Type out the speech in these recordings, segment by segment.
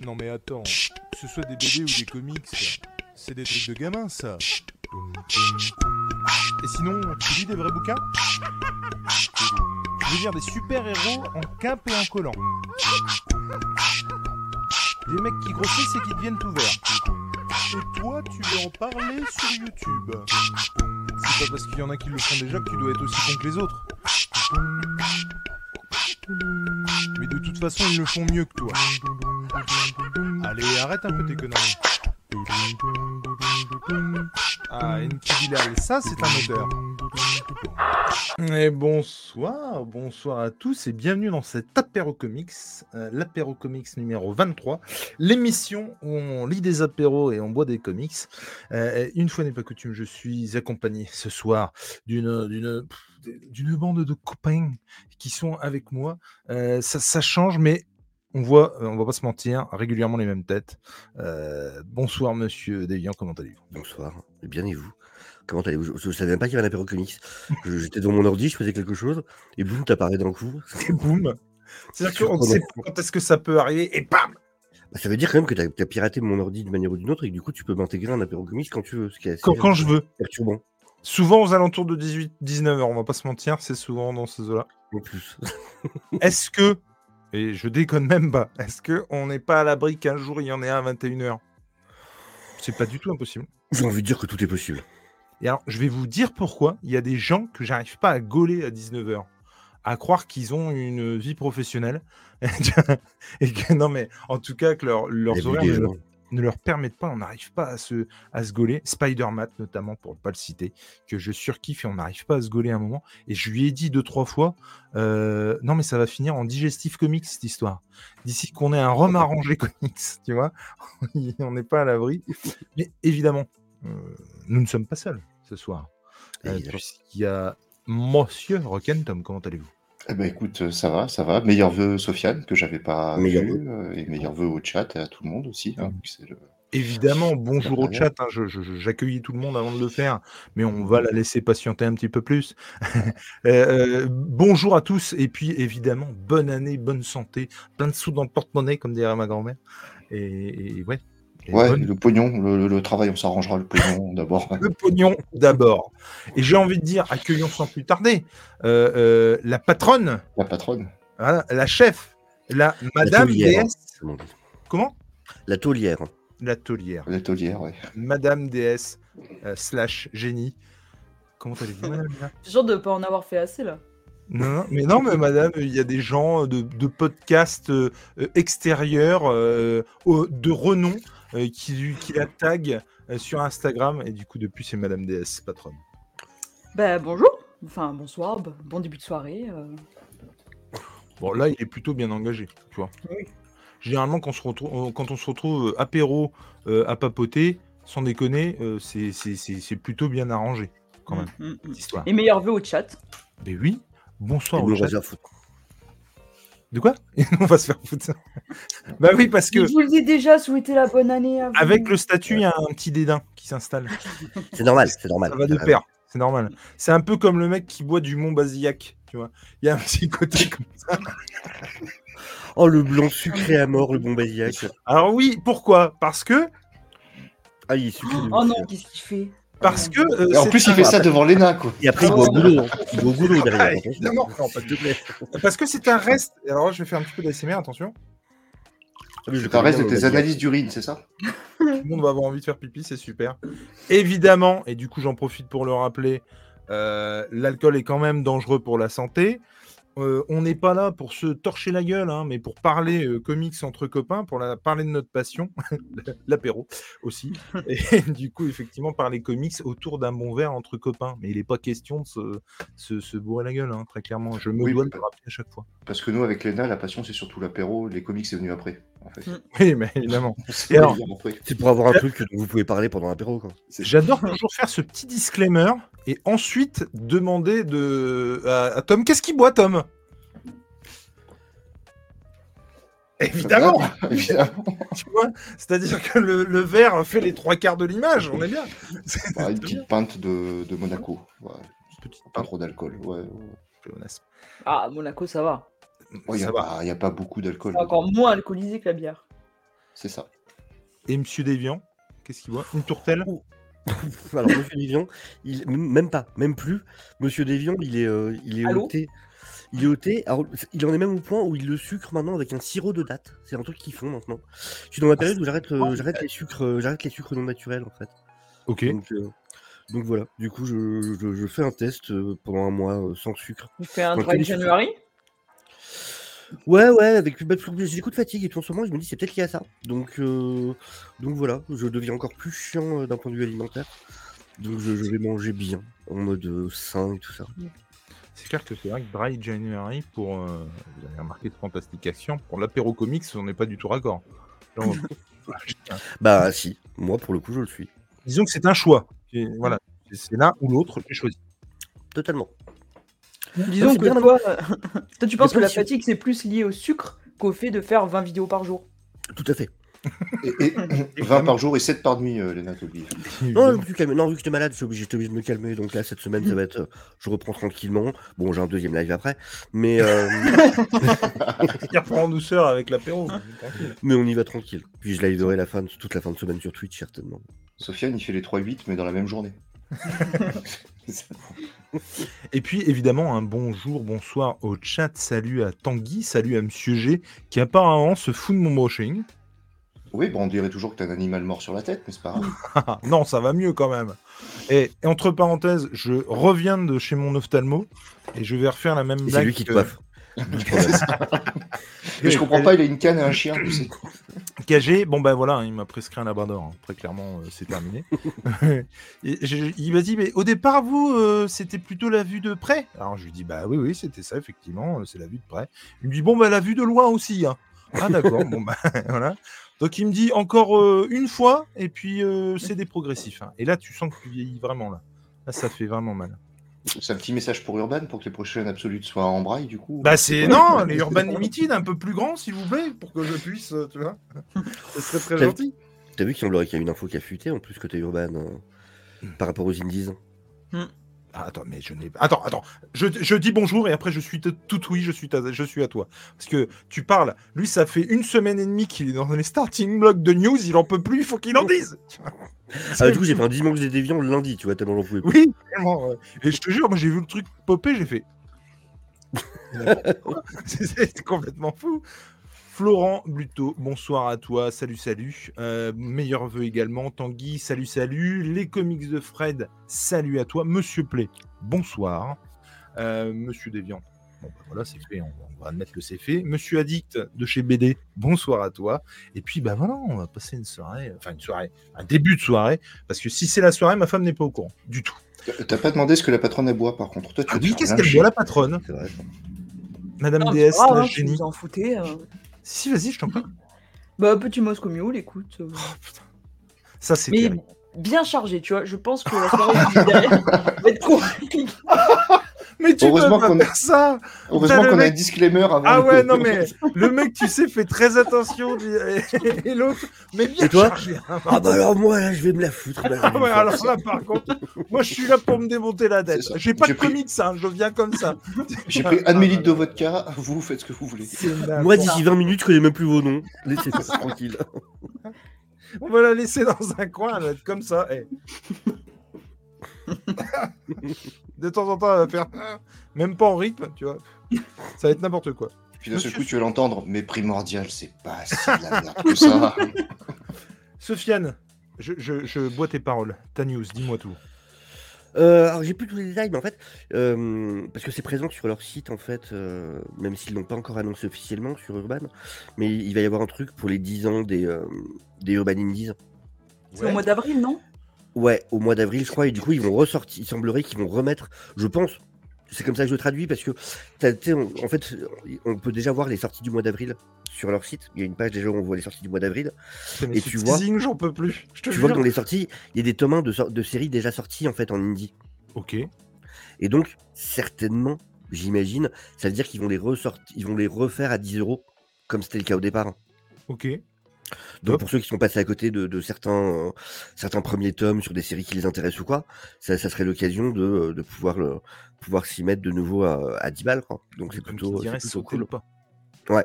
Non mais attends, que ce soit des BD ou des comics, c'est des trucs de gamins ça. Et sinon, tu lis des vrais bouquins Je veux dire des super-héros en cape et en collant. Des mecs qui grossissent et qui deviennent tout verts. Et toi, tu veux en parler sur YouTube. C'est pas parce qu'il y en a qui le font déjà que tu dois être aussi con que les autres. Mais de toute façon, ils le font mieux que toi. Allez, arrête un peu tes conneries. Ah, Bilal, ça c'est un odeur. Et bonsoir, bonsoir à tous et bienvenue dans cet apéro comics, euh, l'apéro comics numéro 23, l'émission où on lit des apéros et on boit des comics. Euh, une fois n'est pas coutume, je suis accompagné ce soir d'une d'une d'une bande de copains qui sont avec moi. Euh, ça, ça change, mais on voit, on va pas se mentir, régulièrement les mêmes têtes. Euh, bonsoir, monsieur Devian, comment allez-vous? Bonsoir, bien et vous? Comment allez-vous? Je ne savais même pas qu'il y avait un apéro comics. J'étais dans mon ordi, je faisais quelque chose, et boum, t'apparais d'un coup. Et boum C'est-à-dire qu'on ne sait pas quand est-ce que ça peut arriver, et bam Bah, ça veut dire quand même que t'as as piraté mon ordi d'une manière ou d'une autre, et que du coup, tu peux m'intégrer un apéro comics quand tu veux, ce qui est assez quand, quand je veux. perturbant, Souvent aux alentours de 18-19 heures, on va pas se mentir, c'est souvent dans ces eaux-là. en plus. Est-ce que, et je déconne même pas, est-ce qu'on n'est pas à l'abri qu'un jour il y en ait un à 21h C'est pas du tout impossible. J'ai envie de dire que tout est possible. Et alors, je vais vous dire pourquoi il y a des gens que j'arrive pas à gauler à 19h. À croire qu'ils ont une vie professionnelle. et que, non, mais en tout cas, que leur- leurs horaires ne, leur- permettent pas, on n'arrive pas à se, à se gauler. Spider-Man, notamment, pour ne pas le citer, que je surkiffe et on n'arrive pas à se gauler à un moment. Et je lui ai dit deux, trois fois, euh, non, mais ça va finir en digestif comics, cette histoire. D'ici qu'on ait un rhum arrangé comics, tu vois, on n'est pas à l'abri. Mais évidemment, euh, nous ne sommes pas seuls ce soir. Euh, puisqu'il y a Monsieur Rocken Tom, comment allez-vous? Eh ben écoute, euh, ça va, ça va. Meilleurs vœux Sofiane, que j'avais pas vu, euh, et meilleurs vœux au chat et à tout le monde aussi. hein, le- Évidemment, bonjour au chat, hein, j'accueillis tout le monde avant de le faire, mais on va la laisser patienter un petit peu plus. Euh, bonjour à tous, et puis évidemment, bonne année, bonne santé, plein de sous dans le porte-monnaie, comme dirait ma grand-mère. Et, et ouais, Ouais, le pognon, le, le- le travail, on s'arrangera le pognon d'abord. le pognon d'abord. Et j'ai envie de dire, accueillons sans plus tarder euh, euh, la patronne, La patronne. la chef, la Madame DS. dit. Comment? La taulière. La taulière. La taulière, ouais. Madame DS euh, slash génie. Comment Léa C'est sûr de pas en avoir fait assez là? non, non, mais non, mais madame, il y a des gens de, de podcasts extérieurs euh, de renom euh, qui, lui- qui la taguent euh, sur Instagram. Et du coup, depuis, c'est madame DS, patronne. Bah bonjour, enfin bonsoir, b- bon début de soirée. euh. Bon, là, il est plutôt bien engagé, tu vois. Oui. Généralement, quand on se retrouve, quand on se retrouve apéro euh, à papoter, sans déconner, euh, c'est- c'est c'est- c'est plutôt bien arrangé, quand même, Mm, mm, mm. cette histoire. Et meilleurs vœux au chat. Mais oui, bonsoir Et au chat. De quoi? On va se faire foutre. bah oui, parce que Je vous le dis déjà, souhaitez la bonne année à vous. avec le statut, il y a un petit dédain qui s'installe. C'est normal, c'est normal. Ça va de Ah, pair, c'est normal. C'est un peu comme le mec qui boit du Mont Basillac, tu vois. Il y a un petit côté comme ça. Oh, le blanc sucré à mort, le bon basillac. Alors oui, pourquoi? Parce que Ah, il est sucré. de Oh non, qu'est-ce qu'il fait? Parce que euh, en plus, il fait ça devant Léna, quoi. Et après, il boit au ouais. goulot. hein. Il boit au goulot Ah, derrière. évidemment. Non, pas de plaît. Parce que c'est un reste. Alors je vais faire un petit peu d'ASMR, attention. Ah, mais je C'est un reste de tes le analyses d'urine, c'est ça Tout le monde va avoir envie de faire pipi, c'est super. Évidemment, et du coup j'en profite pour le rappeler, euh, l'alcool est quand même dangereux pour la santé. Euh, on n'est pas là pour se torcher la gueule, hein, mais pour parler euh, comics entre copains, pour la- parler de notre passion, l'apéro aussi. Et du coup, effectivement, parler comics autour d'un bon verre entre copains. Mais il n'est pas question de se, se- se bourrer la gueule, hein, très clairement. Je me Oui, dois de le rappeler à chaque fois. Parce que nous, avec Léna, la passion, c'est surtout l'apéro. Les comics, c'est venu après, en fait. Mm. Oui, mais évidemment. C'est pour avoir un truc dont vous pouvez parler pendant l'apéro. quoi. J'adore toujours faire ce petit disclaimer et ensuite demander de... à, à Tom qu'est-ce qu'il boit, Tom? Évidemment, Évidemment. tu vois. C'est-à-dire que le, le verre fait les trois quarts de l'image, on est bien. C'est Bah, une petite pinte de, de Monaco. Petite Pas trop d'alcool. Ouais. Ah, Monaco, ça va. Il n'y a, pas- y a pas beaucoup d'alcool. Encore moins alcoolisé que la bière. C'est ça. Et Monsieur Déviant, qu'est-ce qu'il voit Une tourtelle? Alors, Monsieur Déviant, il... même pas, même plus. Monsieur Déviant, il est, euh, il est Allô? au thé. Il est au thé. Alors, il en est même au point où il le sucre maintenant avec un sirop de date. C'est un truc qu'ils font maintenant. Je suis dans la période où j'arrête, euh, j'arrête les sucres, euh, j'arrête les sucres non naturels en fait. Ok. Donc, euh, donc voilà. Du coup, je, je- je fais un test pendant un mois sans sucre. Tu fais un dry les- January? Ouais, ouais, avec bah, j'ai des coups de fatigue et tout en ce moment, je me dis c'est peut-être lié à ça. Donc, euh, donc voilà, je deviens encore plus chiant euh, d'un point de vue alimentaire. Donc je, je vais manger bien, en mode sain et tout ça. C'est clair que c'est vrai que Dry January, pour, euh, vous avez remarqué de fantastication, pour l'apéro comics, on n'est pas du tout raccord. Genre, Bah si, moi pour le coup je le suis. disons que c'est un choix. Et voilà, c'est l'un ou l'autre, j'ai choisi. Totalement. Disons que bien toi, toi, tu penses que la fatigue, c'est plus lié au sucre qu'au fait de faire 20 vidéos par jour? Tout à fait. Et, et 20 par jour et 7 par nuit, euh, Léna Toby. Non, je suis calmé. Non, vu que j'étais malade, j'étais obligé, j'étais obligé de me calmer. Donc là, cette semaine, ça va être. euh, je reprends tranquillement. Bon, j'ai un deuxième live après. Mais, euh, Il reprend en douceur avec l'apéro. mais on y va tranquille. Puis je liverai la fin, de- toute la fin de semaine sur Twitch, certainement. Sofiane, il fait les 3-8, mais dans la même journée. Et puis évidemment un bonjour, bonsoir au chat, salut à Tanguy, salut à Monsieur G, qui apparemment se fout de mon brushing. Oui, bon, on dirait toujours que t'as un animal mort sur la tête, mais c'est pas? Grave. non, ça va mieux quand même. Et, et entre parenthèses, je reviens de chez mon ophtalmo et je vais refaire la même Et c'est blague. lui qui te que- coiffe. Mais je comprends pas, il a une canne et un chien, tu sais. KG, bon ben voilà, il m'a prescrit un labrador, hein. très clairement euh, c'est terminé. Et je- il m'a dit, mais au départ, vous, euh, c'était plutôt la vue de près? Alors je lui dis, bah oui, oui, c'était ça, effectivement, euh, c'est la vue de près. Il me dit, bon, bah la vue de loin aussi. hein. Ah d'accord, bon bah voilà. Donc il me dit encore euh, une fois, et puis euh, c'est des progressifs. hein. Et là, tu sens que tu vieillis vraiment là. Là, ça fait vraiment mal. C'est un petit message pour Urban pour que les prochaines absolutes soient en braille, du coup. Bah c'est non, les Urban Limited un peu plus grands, s'il vous plaît, pour que je puisse, euh, tu vois. Ce serait très gentil. T'as vu qu'il semblerait qu'il y a une info qui a fuité en plus côté urbain euh, par rapport aux indies? Ah, attends, mais je n'ai Attends, attends. Je, je dis bonjour et après je suis tout oui, je suis, ta- je suis à toi. Parce que tu parles, lui, ça fait une semaine et demie qu'il est dans les starting blocks de news, il en peut plus, il faut qu'il en dise. Ah, du coup, j'ai fait un dimanche des déviants le lundi, tu vois, tellement j'en pouvais plus. Oui, vraiment. ouais. Et je te jure, moi j'ai vu le truc popper, j'ai fait. C'est complètement fou. Florent Bluto, bonsoir à toi, salut, salut. Euh, meilleurs vœux également. Tanguy, salut, salut. Les comics de Fred, salut à toi. Monsieur Play, bonsoir. Euh, Monsieur Déviant, bon, bah voilà, c'est fait, on, on va admettre que c'est fait. Monsieur Addict de chez BD, bonsoir à toi. Et puis, bah voilà, on va passer une soirée, enfin une soirée, un début de soirée, parce que si c'est la soirée, ma femme n'est pas au courant du tout. T'as pas demandé ce que la patronne elle boit, par contre. Toi, tu Ah oui, qu'est-ce qu'elle boit la patronne C'est vrai. ça. Madame Non, DS, la hein, si génie. vous en foutez. euh. Si, vas-y, je t'en prie. Bah, petit Moscow Mule, écoute. euh. Oh, putain. Ça, c'est Mais terrible. bien chargé, tu vois. Je pense que la soirée vient derrière va être compliquée. Mais tu Heureusement peux pas qu'on- faire ça Heureusement qu'on a un disclaimer avant. Ah de- ouais, non mais le mec, tu sais, fait très attention. Et, et l'autre, mais bien Et toi chargé. hein. Ah bah alors moi là je vais me la foutre. là, vais Ah ouais, alors ça. là, par contre, moi, je suis là pour me démonter la ça. J'ai pas de pris- comics, hein, je viens comme ça. J'ai pris un demi-litre de vodka, vous faites ce que vous voulez. Moi d'ici 20 minutes je connais même plus vos noms. Laissez-moi tranquille. On va la laisser dans un coin, elle va être comme ça. eh. de temps en temps, elle va faire même pas en rythme, tu vois. Ça va être n'importe quoi. Puis d'un seul coup, tu vas l'entendre, mais primordial, c'est pas si de la merde que ça. Sofiane, je, je, je bois tes paroles. Ta news, dis-moi tout. Euh, alors j'ai plus tous les détails, mais en fait, euh, parce que c'est présent sur leur site en fait, euh, même s'ils l'ont pas encore annoncé officiellement sur Urban, mais il va y avoir un truc pour les 10 ans des, euh, des Urban Indies. C'est au mois d'avril, non? Ouais, au mois d'avril, je crois, et du coup, ils vont ressortir. Il semblerait qu'ils vont remettre, je pense, c'est comme ça que je le traduis, parce que, on- en fait, on peut déjà voir les sorties du mois d'avril sur leur site. Il y a une page déjà où on voit les sorties du mois d'avril. Et tu vois- j'en peux plus. Je te Tu vois que dans les sorties, il y a des tomes 1 de, de séries déjà sortis, en fait, en indie. Ok. Et donc, certainement, j'imagine, ça veut dire qu'ils vont les ressortir, ils vont les refaire à 10 euros, comme c'était le cas au départ. Ok. Donc pour ceux qui sont passés à côté de, de certains, euh, certains premiers tomes sur des séries qui les intéressent ou quoi, ça, ça serait l'occasion de, euh, de pouvoir, le- pouvoir s'y mettre de nouveau à, à 10 balles. Quoi. Donc c'est plutôt, cool. pas. Ouais.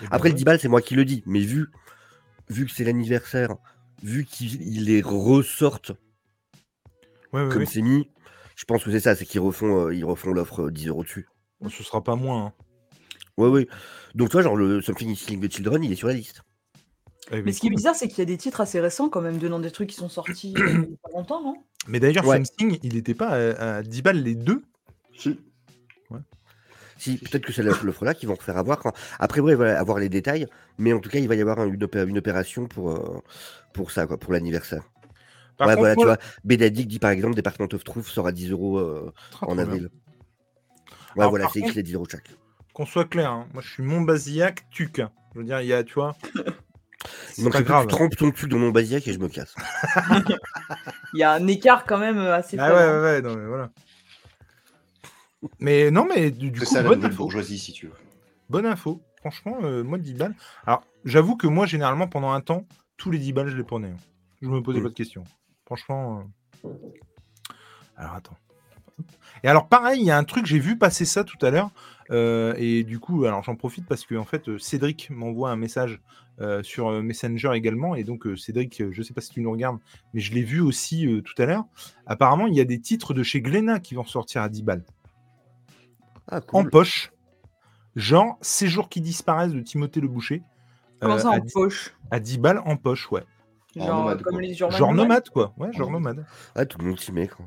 Ben Après le ouais. 10 balles, c'est moi qui le dis, mais vu, vu que c'est l'anniversaire, vu qu'ils les ressortent Ouais, ouais, comme c'est mis, je pense que c'est ça, c'est qu'ils refont, euh, ils refont l'offre euh, 10 euros dessus. Ce sera pas moins. hein. Ouais, ouais. Donc, tu vois, genre, le Something is Killing the Children, il est sur la liste. Eh oui, Mais ce qui est bizarre, c'est qu'il y a des titres assez récents quand même, donnant des trucs qui sont sortis euh, il y a pas longtemps, non? Mais d'ailleurs, Ouais. Something, il était pas à, à 10 balles les deux? Si. Si, peut-être que c'est l'offre là qu'ils vont refaire avoir. quand- Après, ouais, voilà, avoir les détails, mais en tout cas, il va y avoir un- une, opé- une opération pour, euh, pour ça, quoi, pour l'anniversaire. Ouais, contre, voilà, tu vois, Bédadic dit par exemple, Department of Truth sera 10 euros euh, en avril. Ouais, Alors, voilà, c'est écrit contre- les 10 euros chaque. Qu'on soit clair, hein, moi je suis Montbazillac, Tuc. Je veux dire, il y a, tu vois. Donc, c'est grave. tu trempes ton cul dans mon basiac et je me casse. Il y a un écart quand même euh, assez Ah faible. ouais, ouais, ouais, non, mais voilà. Mais non, mais du, du C'est coup, ça la bonne nouvelle info. bourgeoisie, si tu veux. Bonne info. Franchement, euh, moi, 10 balles. Alors, j'avoue que moi, généralement, pendant un temps, tous les 10 balles, je les prenais. hein. Je me posais Mm. pas de questions. Franchement. euh. Alors, attends. Et alors, pareil, il y a un truc, j'ai vu passer ça tout à l'heure. Euh, et du coup, alors j'en profite parce que en fait, euh, Cédric m'envoie un message euh, sur Messenger également. Et donc, euh, Cédric, je sais pas si tu nous regardes, mais je l'ai vu aussi euh, tout à l'heure. Apparemment, il y a des titres de chez Glénat qui vont sortir à 10 balles Ah, en poche, genre Séjours qui disparaissent de Timothée Le Boucher. Comment euh, ça à, en 10 poche? à 10 balles en poche, ouais. En Genre nomade, comme quoi. les genre nomade, quoi. Ouais, genre nomade. Ah, tout le monde s'y met, quoi.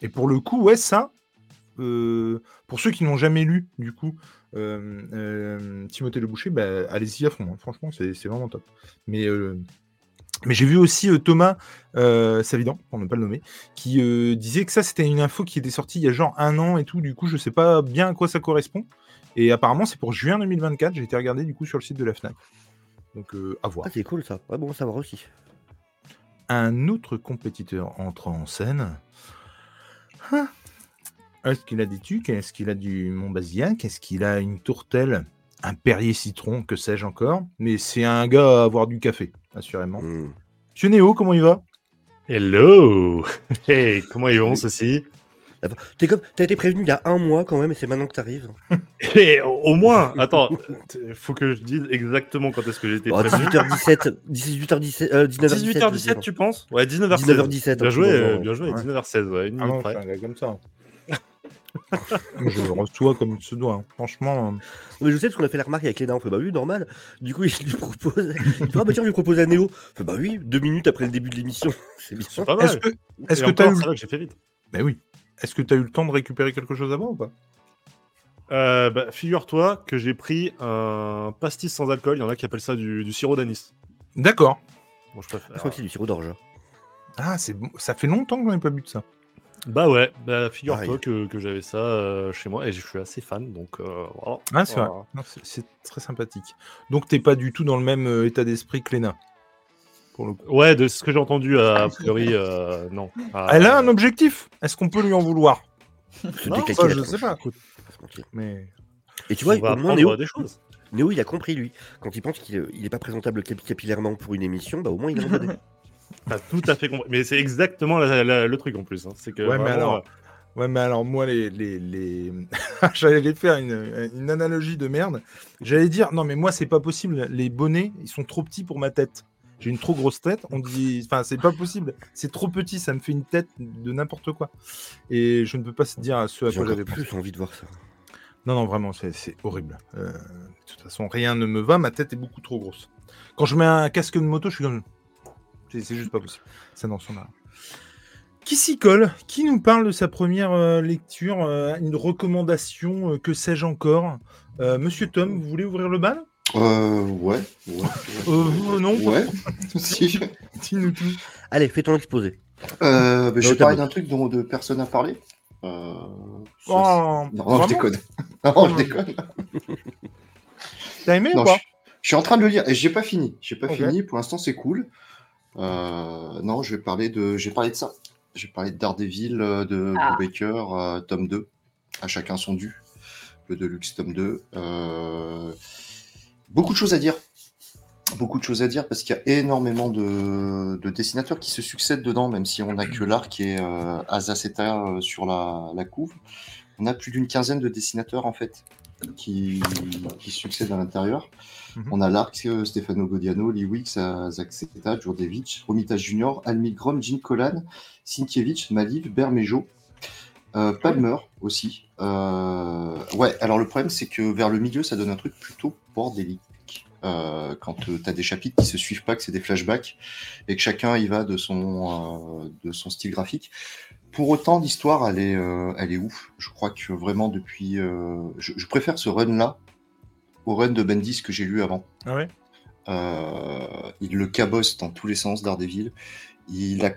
Et pour le coup, ouais, ça, euh, pour ceux qui n'ont jamais lu, du coup, euh, euh, Timothée Le Boucher, bah, allez-y à fond. hein. Franchement, c'est vraiment top. Mais, mais j'ai vu aussi Thomas Savidan, pour ne pas le nommer, qui disait que ça, c'était une info qui était sortie il y a genre un an et tout. Du coup, je sais pas bien à quoi ça correspond. Et apparemment, c'est pour juin 2024. J'ai été regardé du coup sur le site de la Fnac. Donc, euh, à voir. Ah, c'est cool ça. Ouais, bon, à savoir aussi. un autre compétiteur entre en scène. Hein Est-ce qu'il a des tucs? Est-ce qu'il a du Montbazillac Est-ce qu'il a une tourtelle? Un Perrier citron Que sais-je encore? Mais c'est un gars à avoir du café, assurément. Hmm. Monsieur Néo, comment il va? Hello Hey, comment ils vont ceci? T'es comme... T'as été prévenu il y a un mois quand même et c'est maintenant que t'arrives. Eh, au moins, attends, faut que je dise exactement quand est-ce que j'ai été Oh, prévenu. 18h17, 18h17, euh, 19h17. 18h17, tu penses? Ouais, 19h16. 19h17, Bien joué, peu euh, bien joué, Ouais. 19h16, ouais, une Ah minute non, près. c'est un gars comme ça. Je le reçois comme il se doit. hein. Franchement, euh, Mais je sais parce qu'on a fait la remarque avec Léna, on fait bah oui, normal. Du coup, il lui propose. Il dit, ah bah tiens, je lui propose à Néo. Fait bah oui, deux minutes après le début de l'émission. C'est bien. C'est pas mal. est-ce que est-ce que tu as encore, eu... c'est vrai que j'ai fait vite. Ben oui. Est-ce que tu as eu le temps de récupérer quelque chose avant ou pas? Euh, bah, Figure-toi que j'ai pris un pastis sans alcool. Il y en a qui appellent ça du, du sirop d'anis. D'accord. Bon, je préfère. Je crois que c'est du sirop d'orge. Ah, c'est bon. Ça fait longtemps que j'en ai pas bu de ça. Bah ouais, bah, figure-toi que, que j'avais ça euh, chez moi et je suis assez fan, donc euh, voilà. Ah, c'est vrai. Voilà. Non, c'est- C'est très sympathique. Donc, t'es pas du tout dans le même euh, état d'esprit que Léna. Pour le coup. Ouais, de ce que j'ai entendu, a priori, euh, non. Ah, Elle a un objectif. Est-ce qu'on peut lui en vouloir? Non, ça, la je sais pas. Mais Et tu vois, on va au Néo, des choses. Néo, il a compris, lui. Quand il pense qu'il n'est pas présentable capi- capillairement pour une émission, bah au moins il a. T'as tout à fait compris. Mais c'est exactement la- la- le truc en plus. hein. C'est que Ouais, mais alors, euh, ouais, mais alors moi les les, les... j'allais faire une, une analogie de merde. J'allais dire non mais moi c'est pas possible. Les bonnets ils sont trop petits pour ma tête. J'ai une trop grosse tête. On dit enfin c'est pas possible. C'est trop petit. Ça me fait une tête de n'importe quoi. Et je ne peux pas se dire ce à J'ai quoi encore j'avais pensé. plus envie de voir ça. Non, non, vraiment, c'est c'est horrible. Euh, de toute façon, rien ne me va, ma tête est beaucoup trop grosse. Quand je mets un casque de moto, je suis comme. C'est juste pas possible. Ça n'en s'en a. Qui s'y colle Qui nous parle de sa première euh, lecture euh, Une recommandation euh, Que sais-je encore? Euh, Monsieur Tom, vous voulez ouvrir le bal? Euh, ouais. Ouais. Euh, non, Ouais. si. Dis-nous tout. Allez, fais ton exposé. Euh, bah, je vais parler d'un truc dont de personne n'a parlé. Euh, ça, Oh, non, je déconne. Non, je déconne. T'as aimé Non, ou je, pas? je suis en train de le lire et j'ai pas fini. J'ai pas fini. Pour l'instant, c'est cool. Euh, non, je vais parler de. J'ai parlé de ça. J'ai parlé de Daredevil, euh, de Ah. Baker, tome 2. À chacun son dû. Le Deluxe tome 2. Euh, Beaucoup de choses à dire. Beaucoup de choses à dire parce qu'il y a énormément de, de dessinateurs qui se succèdent dedans, même si on n'a que l'art qui est euh, Azaceta euh, sur la, la couve. On a plus d'une quinzaine de dessinateurs en fait. Qui, qui succèdent à l'intérieur. Mhm. On a l'arc euh, Stefano Godiano, Lee Wicks, euh, Zakceta, Djurdjevic, Romita Junior, Almi Grom, Jim Kolan, Sinkiewicz, Maliv, Bermejo, euh, Palmer aussi. Euh, ouais, alors le problème c'est que vers le milieu ça donne un truc plutôt bordélique. Euh, quand tu as des chapitres qui se suivent pas, que c'est des flashbacks et que chacun y va de son, de son style graphique. Pour autant, l'histoire, elle est, euh, elle est ouf. Je crois que vraiment depuis, euh, je, je préfère ce run-là au run de Bendis que j'ai lu avant. Ah ouais? Euh, il le cabosse dans tous les sens, Daredevil. Il, a,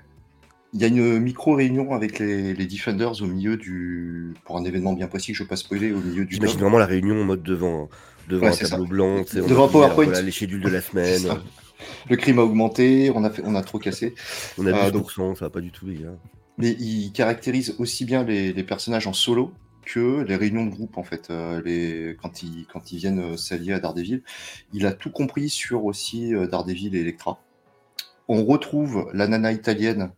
il y a une micro-réunion avec les, les Defenders au milieu du. Pour un événement bien précis je ne veux pas spoiler, au milieu du. J'imagine vraiment la réunion en mode devant, devant Ouais, un c'est tableau ça. blanc. tu sais, on Devant a un dit, alors, PowerPoint. Voilà, les schedules de la C'est semaine. ça. Le crime a augmenté, on a, fait, on a trop cassé. On a Ah, 12%, ça va pas du tout, les gars. Mais il caractérise aussi bien les, les personnages en solo que les réunions de groupe, en fait. Euh, les, quand, ils, quand ils viennent euh, s'allier à Daredevil. Il a tout compris sur aussi euh, Daredevil et Electra. On retrouve la nana italienne.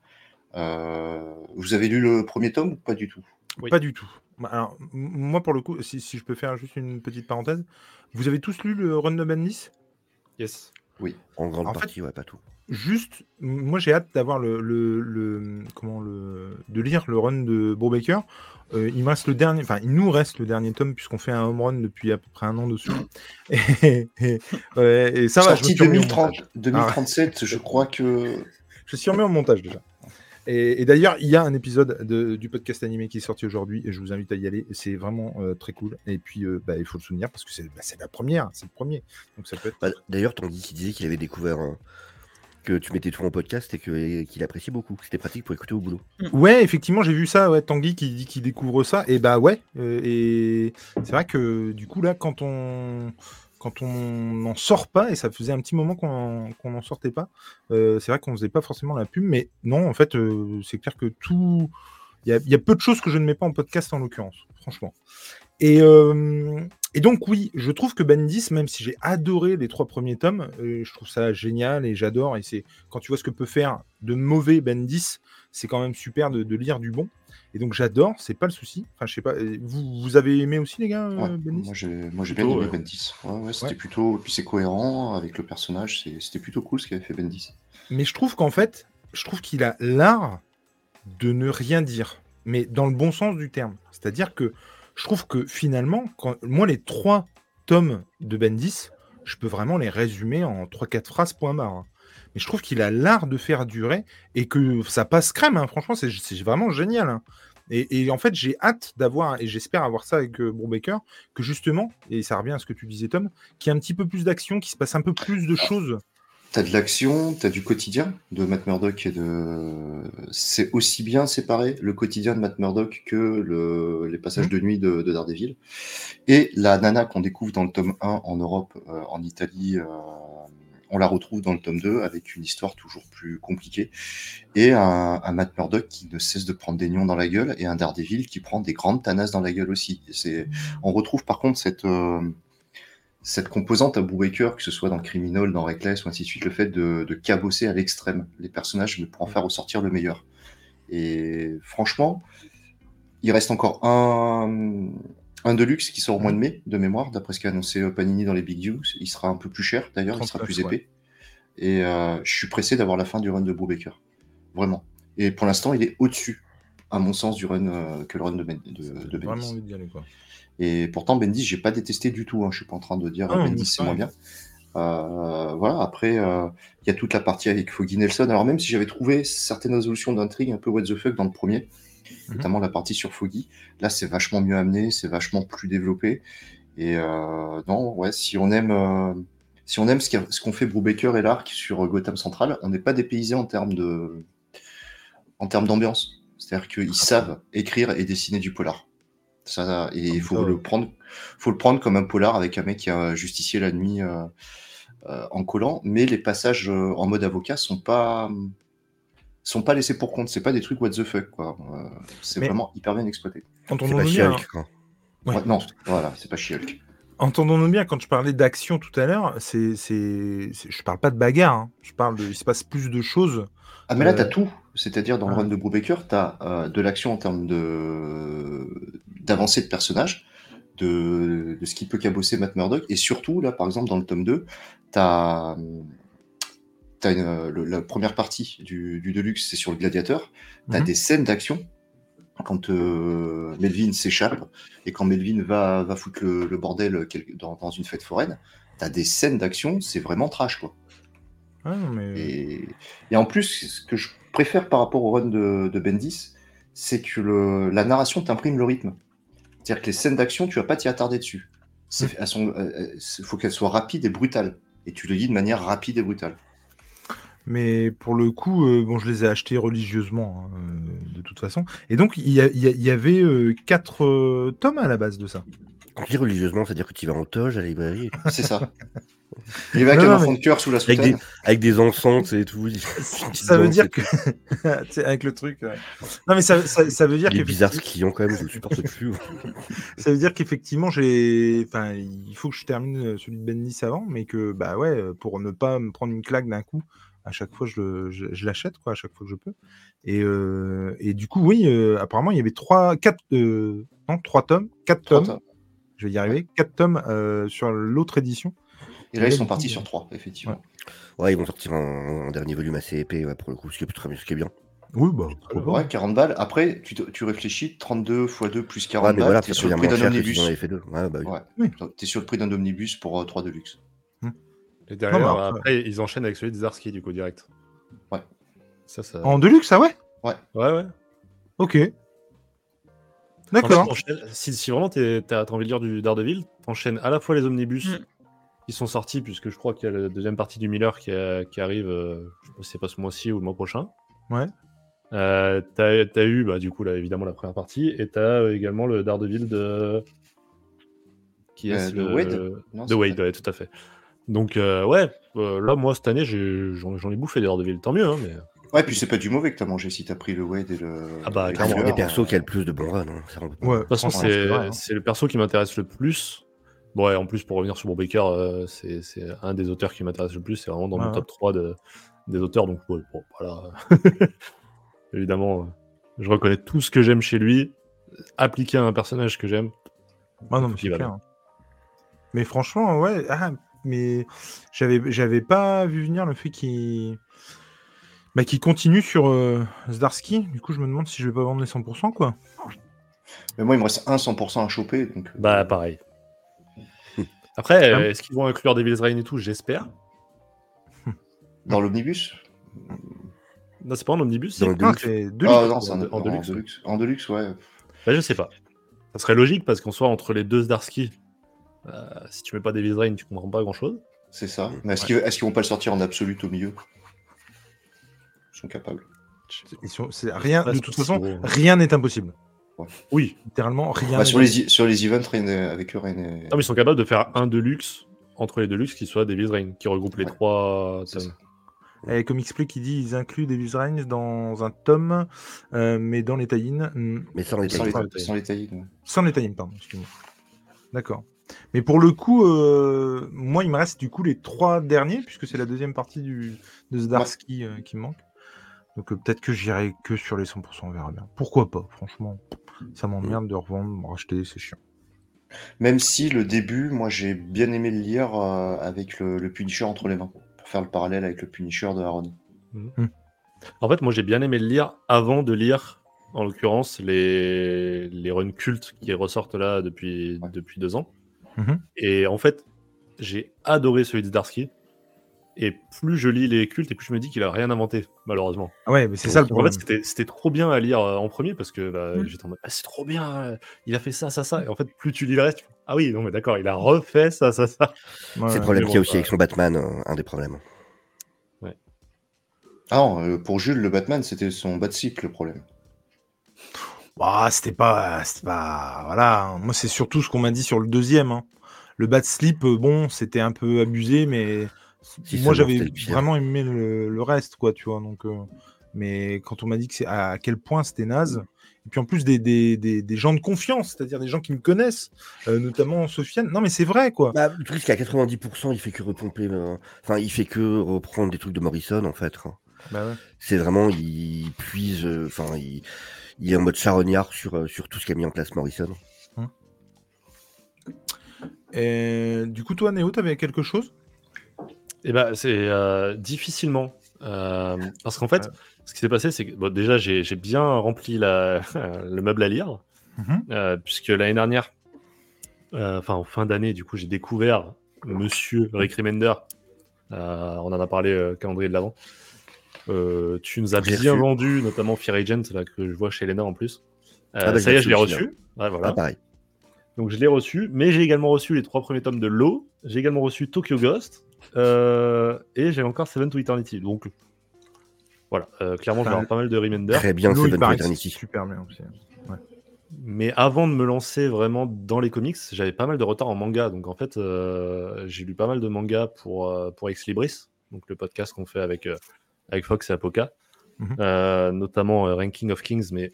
Euh, vous avez lu le premier tome ou pas du tout? Oui. Pas du tout. Bah, Alors, moi, pour le coup, si, si je peux faire juste une petite parenthèse, vous avez tous lu le run de Bendis Yes. En grande En fait- partie, ouais, pas tout. Juste, moi j'ai hâte d'avoir le, le, le- comment le de lire le run de Brubaker. Euh, il me reste le dernier, enfin il nous reste le dernier tome puisqu'on fait un home run depuis à peu près un an dessus. Et, et- ouais, et ça va. je me Sorti suis remis au 2030, montage. 2037, je crois que. Je suis remis au montage déjà. Et, et d'ailleurs, il y a un épisode de- du podcast animé qui est sorti aujourd'hui et je vous invite à y aller. C'est vraiment euh, très cool. Et puis, euh, bah, il faut le souvenir parce que c'est bah, c'est la première, c'est le premier. Donc ça peut être. Bah, D'ailleurs, Tanguy qui disait qu'il avait découvert euh, que tu mettais tout en podcast et qu'il appréciait beaucoup, que c'était pratique pour écouter au boulot. Ouais, effectivement, j'ai vu ça. Ouais, Tanguy qui qu'il découvre ça. Et bah ouais. euh, et c'est vrai que du coup là, quand on quand on n'en sort pas, et ça faisait un petit moment qu'on en- qu'on n'en sortait pas, euh, c'est vrai qu'on faisait pas forcément la pub, mais non, en fait, euh, c'est clair que tout. Il y, y a peu de choses que je ne mets pas en podcast en l'occurrence, franchement. Et, et donc, oui, je trouve que Bendis, même si j'ai adoré les trois premiers tomes, euh, je trouve ça génial et j'adore. Et c'est quand tu vois ce que peut faire de mauvais Bendis, c'est quand même super de, de lire du bon. Et donc, j'adore, c'est pas le souci. Enfin, je sais pas, euh, vous, vous avez aimé aussi, les gars, euh, Ouais, Bendis? moi j'ai j'ai bien Plutôt, aimé ouais. Bendis. Ouais, ouais, c'était Ouais. plutôt. Puis c'est cohérent avec le personnage, c'était plutôt cool ce qu'avait fait Bendis. Mais je trouve qu'en fait, je trouve qu'il a l'art de ne rien dire, mais dans le bon sens du terme. C'est-à-dire que je trouve que finalement, quand, moi, les trois tomes de Bendis, je peux vraiment les résumer en 3-4 phrases, point barre. hein. Mais je trouve qu'il a l'art de faire durer et que ça passe crème. hein. Franchement, c'est c'est vraiment génial. hein. Et, et en fait, j'ai hâte d'avoir, et j'espère avoir ça avec euh, Brubaker, que justement, et ça revient à ce que tu disais, Tom, qu'il y ait un petit peu plus d'action, qu'il se passe un peu plus de choses. T'as de l'action, t'as du quotidien de Matt Murdock et de. C'est aussi bien séparé le quotidien de Matt Murdock que le... les passages Mhm. de nuit de, de Daredevil. Et la nana qu'on découvre dans le tome 1 en Europe, euh, en Italie, euh, on la retrouve dans le tome 2 avec une histoire toujours plus compliquée. Et un, un Matt Murdock qui ne cesse de prendre des nions dans la gueule et un Daredevil qui prend des grandes tanasses dans la gueule aussi. On retrouve par contre cette. euh, cette composante à Brubaker, que ce soit dans Criminal, dans Reckless ou ainsi de suite, le fait de, de cabosser à l'extrême les personnages mais pour en faire ressortir le meilleur. Et franchement, il reste encore un, un Deluxe qui sort au mois de mai, de mémoire, d'après ce qu'a annoncé euh, Panini dans les Big News. Il sera un peu plus cher d'ailleurs, il sera 39, plus épais. Et euh, je suis pressé d'avoir la fin du run de Brubaker. Vraiment. Et pour l'instant, il est au-dessus, à mon sens, du run euh, que le run de, Ben- de, de J'ai vraiment envie d'y aller, quoi. Et pourtant, Bendis, j'ai pas détesté du tout. Hein. Je suis pas en train de dire Ah, Bendis c'est moins bien. Euh, voilà. Après, euh, il y a toute la partie avec Foggy Nelson. Alors même si j'avais trouvé certaines résolutions d'intrigue un peu what the fuck dans le premier, Mhm. notamment la partie sur Foggy, là c'est vachement mieux amené, c'est vachement plus développé. Et euh, non, ouais, si on aime, si on aime ce qu'ont fait Brubaker et Lark sur Gotham Central, on n'est pas dépaysé en termes de, en termes d'ambiance. C'est-à-dire qu'ils savent écrire et dessiner du polar. Ça, et il faut le prendre, faut le prendre comme un polar avec un mec qui a justicié la nuit euh, euh, en collant. Mais les passages euh, en mode avocat sont pas, sont pas laissés pour compte. C'est pas des trucs what the fuck quoi. Euh, c'est vraiment hyper bien exploité. C'est Entendons-nous pas bien, She-Hulk, quoi. Ouais. Ouais, non, voilà, c'est pas She-Hulk. Entendons-nous bien, quand je parlais d'action tout à l'heure, c'est, c'est, je parle pas de bagarre, hein. je parle de, il se passe plus de choses. Ah, mais là, Euh, tu as tout. C'est-à-dire, dans le run de Brubaker, tu as de l'action en termes de d'avancée de personnages, de, de ce qui peut cabosser Matt Murdock. Et surtout, là, par exemple, dans le tome 2, tu as, la première partie du, du Deluxe, c'est sur le gladiateur. Tu as Mhm. des scènes d'action quand euh, Melvin s'échappe et quand Melvin va, va foutre le, le bordel dans, dans une fête foraine. Tu as des scènes d'action, c'est vraiment trash, quoi. Non, mais... Et, et en plus, ce que je préfère par rapport au run de, de Bendis, c'est que le- la narration t'imprime le rythme. C'est-à-dire que les scènes d'action, tu vas pas t'y attarder dessus. Mm. Il faut qu'elles soient rapides et brutales. Et tu le lis de manière rapide et brutale. Mais pour le coup, euh, bon, je les ai achetés religieusement, hein, euh, de toute façon. Et donc, il y, il il avait euh, quatre euh, tomes à la base de ça. Quand tu dis religieusement, c'est-à-dire que tu vas en toge à la librairie, C'est ça. Il y avait Non, un non, enfant mais- de cœur sous la avec, soutane. des, avec des encens et tout. Ça veut dire que. Avec le truc. ouais. Non, mais ça, ça, ça veut dire Il est bizarre ce qu'effectivement, client quand même, je le supporte plus. ça veut dire qu'effectivement, j'ai. Enfin, il faut que je termine euh, celui de Bendis avant, mais que, bah ouais, euh, pour ne pas me prendre une claque d'un coup, à chaque fois, je, le- je, je l'achète, quoi, à chaque fois que je peux. Et, euh, et du coup, oui, euh, apparemment, il y avait trois, quatre, euh, non, trois tomes, quatre tomes, tomes. je vais y arriver, quatre tomes euh, sur l'autre édition. Et là, ils Ouais, sont partis sur trois, effectivement. Ouais, ils vont sortir un, un dernier volume assez épais ouais, pour le coup, ce qui est, très, ce qui est bien. Oui, bah, pourquoi pas. Ouais, 40 balles. Après, tu, tu réfléchis, 32 x 2 plus 40 Ouais, mais balles, voilà, t'es ça sur le prix d'un si omnibus. Ouais, bah oui. Ouais. Oui. T'es sur le prix d'un omnibus pour euh, 3 Deluxe. Et derrière, Non, après- ils enchaînent avec celui de Zarski, du coup, direct. Ouais. Ça, ça. En Deluxe, ah ouais? Ouais, ouais. Ok. En fait, D'accord. si, si vraiment t'es- t'as t'as envie de lire du Daredevil, t'enchaînes à la fois les omnibus Mm. Qui sont sortis, puisque je crois qu'il y a la deuxième partie du Miller qui, a- qui arrive, euh, je sais pas si c'est pas ce mois-ci ou le mois prochain. Ouais. Euh, t'as t'as eu, bah, du coup, là, évidemment, la première partie, et t'as euh, également le Daredevil de. Qui est Euh, de Wade Non, De Wade, ouais, tout à fait. Donc, euh, ouais, euh, là, moi, cette année, j'ai- j'en j'en ai bouffé des Daredevil, tant mieux, hein, mais. Ouais, puis c'est pas du mauvais que t'as mangé si t'as pris le Wade et le. Ah bah, le clairement, des persos euh, qui a le plus de bons runs. hein, ça, on peut pas- Ouais, De toute façon, franchement, c'est vrai, hein. c'est le perso qui m'intéresse le plus. Bon, ouais, en plus, pour revenir sur Bob Baker, euh, c'est c'est un des auteurs qui m'intéresse le plus. C'est vraiment dans Ouais, mon ouais. top 3 de, des auteurs. Donc, ouais, bon, voilà. Évidemment, euh, je reconnais tout ce que j'aime chez lui. Appliqué à un personnage que j'aime. Ah non, mais Qui c'est va clair. bien. hein. Mais franchement, ouais, ah, mais j'avais, j'avais pas vu venir le fait qu'il, bah, qu'il continue sur euh, Zdarsky. Du coup, je me demande si je vais pas vendre les 100%, quoi. Mais moi, il me reste un 100% à choper. Donc, Bah, pareil. Après, Ah. euh, est-ce qu'ils vont inclure Devil's Reign et tout? J'espère. Dans l'omnibus? Non, c'est pas en omnibus Dans c'est- le Deluxe. c'est deux Ah livres. non, c'est en, en en Deluxe. Deluxe. En Deluxe, ouais. Bah, je sais pas. Ça serait logique parce qu'en soit entre les deux Zdarsky, euh, si tu mets pas Devil's Reign, tu comprends pas grand chose. C'est ça. Mais est-ce qu'ils est-ce qu'ils vont pas le sortir en absolute au milieu? Ils sont capables. Ils sont- c'est rien, de toute façon, rien n'est impossible. Oui. Littéralement, rien. Bah, sur, les, sur les events, rien avec eux, rien Non, mais ils sont capables de faire un Deluxe entre les Deluxe qui soit Devil's Reign, qui regroupe les Ouais. trois tomes. ça. Et comme explique, qui dit, ils incluent Devil's Reign dans un tome, euh, mais dans les tie-in, hmm, Mais sans les Sans les, tailles. détails. sans les ouais. sans les pardon, excuse-moi. D'accord. Mais pour le coup, euh, moi, il me reste du coup les trois derniers, puisque c'est la deuxième partie du, de Zdarsky euh, qui me manque. Donc euh, peut-être que j'irai que sur les 100%, on verra bien. Pourquoi pas, franchement. Ça m'emmerde de revendre, racheter, c'est chiant. Même si le début, moi j'ai bien aimé le lire euh, avec le, le Punisher entre les mains, pour faire le parallèle avec le Punisher de Aaron. En fait, moi, j'ai bien aimé le lire avant de lire, en l'occurrence, les, les runs cultes qui ressortent là depuis, Ouais. depuis deux ans. Mhm. Et en fait, j'ai adoré celui de Zdarsky. Et plus je lis les cultes, et plus je me dis qu'il a rien inventé, malheureusement. Ah ouais, mais c'est ça le En fait, problème. c'était- c'était trop bien à lire euh, en premier parce que bah, Mm. j'étais en mode Ah, c'est trop bien, euh, il a fait ça, ça, ça. Et en fait, plus tu lis le reste, ah oui, non, mais d'accord, il a refait ça, ça, ça. Ouais, C'est le problème qu'il y a aussi bah- avec son Batman, euh, un des problèmes. Ah non, euh, pour Jules, le Batman, c'était son Batcycle le problème. Bah, c'était pas, c'était pas, voilà. Moi, c'est surtout ce qu'on m'a dit sur le deuxième. hein. Le bad slip, euh, bon, c'était un peu abusé, mais moi, j'avais vraiment aimé le, le reste, quoi, tu vois. Donc, euh, mais quand on m'a dit que c'est à quel point c'était naze, et puis en plus des, des, des, des gens de confiance, c'est-à-dire des gens qui me connaissent, euh, notamment Sofiane. Non, mais c'est vrai, quoi. Bah, le truc, c'est qu'à 90%, il fait que repomper. euh, Enfin, il fait que reprendre des trucs de Morrison, en fait. hein. Bah ouais. C'est vraiment, il puise. euh, Enfin, il, il est en mode charognard sur, sur tout ce qu'a mis en place Morrison. Et du coup, toi, Néo, t'avais quelque chose? Eh ben, c'est euh, difficilement. Euh, parce qu'en fait, ce qui s'est passé, c'est que bon, déjà, j'ai bien rempli la, le meuble à lire. Mhm. Euh, puisque l'année dernière, enfin en fin d'année, du coup, j'ai découvert Monsieur Rick Remender. On en a parlé calendrier de l'avant. Tu nous as bien vendu, notamment Fear Agent, là, que je vois chez Lena en plus. Ah ça y est, je l'ai reçu. Ouais, voilà. Ah, pareil. Donc je l'ai reçu, mais j'ai également reçu les trois premiers tomes de Low. J'ai également reçu Tokyo Ghost. Euh, et j'ai encore Seven to Eternity. Donc voilà, euh, clairement, je vais Enfin, avoir pas mal de Remender. Très bien, paraît que Eternity. super bien aussi. Mais avant de me lancer vraiment dans les comics, j'avais pas mal de retard en manga. Donc en fait, euh, j'ai lu pas mal de mangas pour, euh, pour Ex Libris, donc le podcast qu'on fait avec, euh, avec Fox et Apoca. Mhm. Euh, notamment euh, Ranking of Kings, mais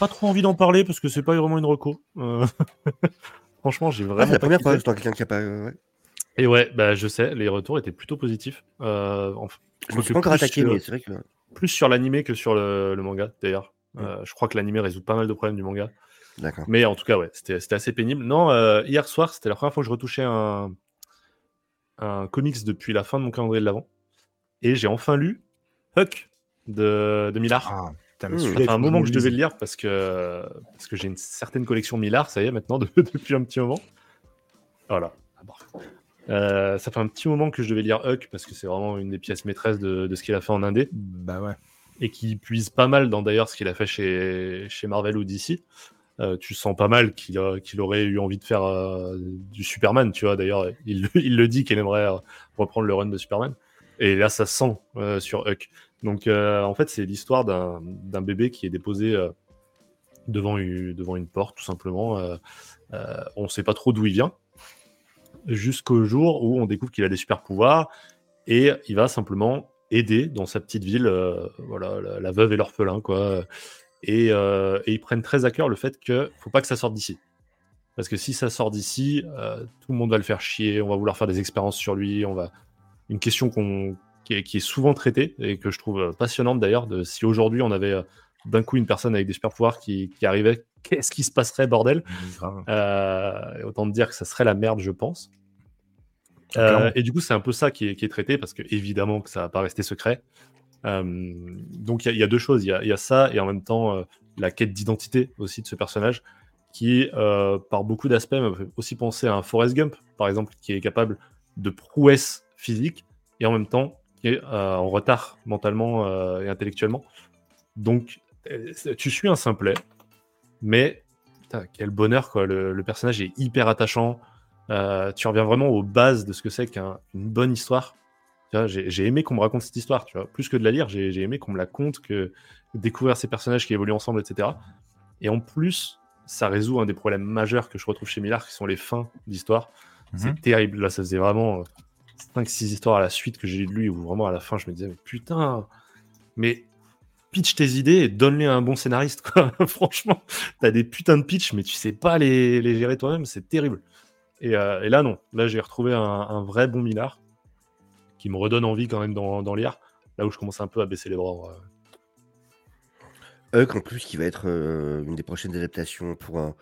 pas trop envie d'en parler parce que c'est pas vraiment une reco. Euh, Franchement, j'ai Ah, vraiment c'est la pas première fois, j'entends quelqu'un qui a pas. euh, ouais. Et ouais, bah, je sais, les retours étaient plutôt positifs. Euh, enfin, Je me suis encore plus attaqué, sur- mais c'est vrai que. Plus sur l'animé que sur le, le manga, d'ailleurs. Euh, je crois que l'animé résout pas mal de problèmes du manga. D'accord. Mais en tout cas, ouais, c'était c'était assez pénible. Non, euh, hier soir, c'était la première fois que je retouchais un, un comics depuis la fin de mon calendrier de l'avant. Et j'ai enfin lu Huck de, de Millard. Ah, Mmh. Ça fait un moment je que je devais le lire parce que, parce que j'ai une certaine collection Millard, ça y est, maintenant, de- depuis un petit moment. Voilà. Euh, ça fait un petit moment que je devais lire Huck parce que c'est vraiment une des pièces maîtresses de, de ce qu'il a fait en Indé Bah ouais. et qui puise pas mal dans d'ailleurs ce qu'il a fait chez, chez Marvel ou DC. Euh, tu sens pas mal qu'il qu'il aurait eu envie de faire euh, du Superman, tu vois. D'ailleurs, il, il le dit qu'il aimerait reprendre le run de Superman. Et là, ça se sent sur Huck. Donc, en fait, c'est l'histoire d'un d'un bébé qui est déposé devant, une, devant une porte, tout simplement. On sait pas trop d'où il vient. Jusqu'au jour où on découvre qu'il a des super pouvoirs et il va simplement aider dans sa petite ville, euh, voilà, la, veuve et l'orphelin, quoi. Et, euh, et ils prennent très à cœur le fait que faut pas que ça sorte d'ici. Parce que si ça sort d'ici, euh, tout le monde va le faire chier, on va vouloir faire des expériences sur lui, on va une question qui, est, qui est souvent traitée et que je trouve passionnante d'ailleurs, si aujourd'hui on avait d'un coup une personne avec des super pouvoirs qui, qui arrivait, qu'est-ce qui se passerait, bordel? Euh, autant te dire que ça serait la merde, je pense. Euh, et du coup, c'est un peu ça qui est, qui est traité, parce que évidemment que ça va pas rester secret. Euh, donc il y, a- il y a deux choses, il y y a ça, et en même temps la quête d'identité aussi de ce personnage, qui par beaucoup d'aspects me fait aussi penser à un Forrest Gump, par exemple, qui est capable de prouesse physique, et en même temps qui est en retard mentalement et intellectuellement. Donc tu suis un simplet, mais Putain, quel bonheur, quoi. Le, le personnage est hyper attachant. Euh, tu reviens vraiment aux bases de ce que c'est qu'une bonne histoire. J'ai aimé qu'on me raconte cette histoire, tu vois. Plus que de la lire, j'ai aimé qu'on me la conte, que découvrir ces personnages qui évoluent ensemble, etc. Et en plus, ça résout un des problèmes majeurs que je retrouve chez Millard, qui sont les fins d'histoire. Mhm. C'est terrible. Là, ça faisait vraiment 5-6 histoires à la suite que j'ai lu de lui, où vraiment à la fin, je me disais, putain, mais pitch tes idées et donne-les à un bon scénariste, quoi. Franchement, t'as des putains de pitch, mais tu sais pas les, les gérer toi-même, c'est terrible. Et, euh, et là, non. Là, j'ai retrouvé un, un vrai bon Millard qui me redonne envie quand même d'en lire. Là où je commence un peu à baisser les bras. Huck, en plus, qui va être euh, une des prochaines adaptations pour, un,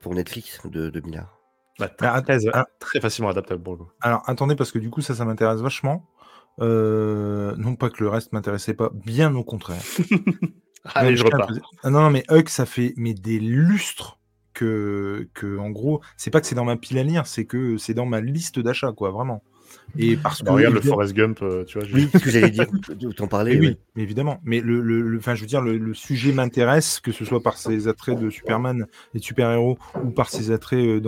pour Netflix de, de Millard. Bah, Ah, très, ah. très facilement adaptable pour le coup. Alors attendez, parce que du coup, ça, ça m'intéresse vachement. Euh, non pas que le reste m'intéressait pas, bien au contraire. Allez, Donc, je repars. Ah non, non, mais Huck, ça fait mais des lustres que, que en gros, c'est pas que c'est dans ma pile à lire, c'est que c'est dans ma liste d'achat, quoi, vraiment. Et parce que Bah, regarde le Forrest Gump, euh, tu vois. Oui, ce que j'allais dire, t'en parlais. Oui, ouais. mais évidemment. Mais le, le, je veux dire, le, le sujet m'intéresse, que ce soit par ses attraits de Superman et de super-héros ou par ses attraits euh,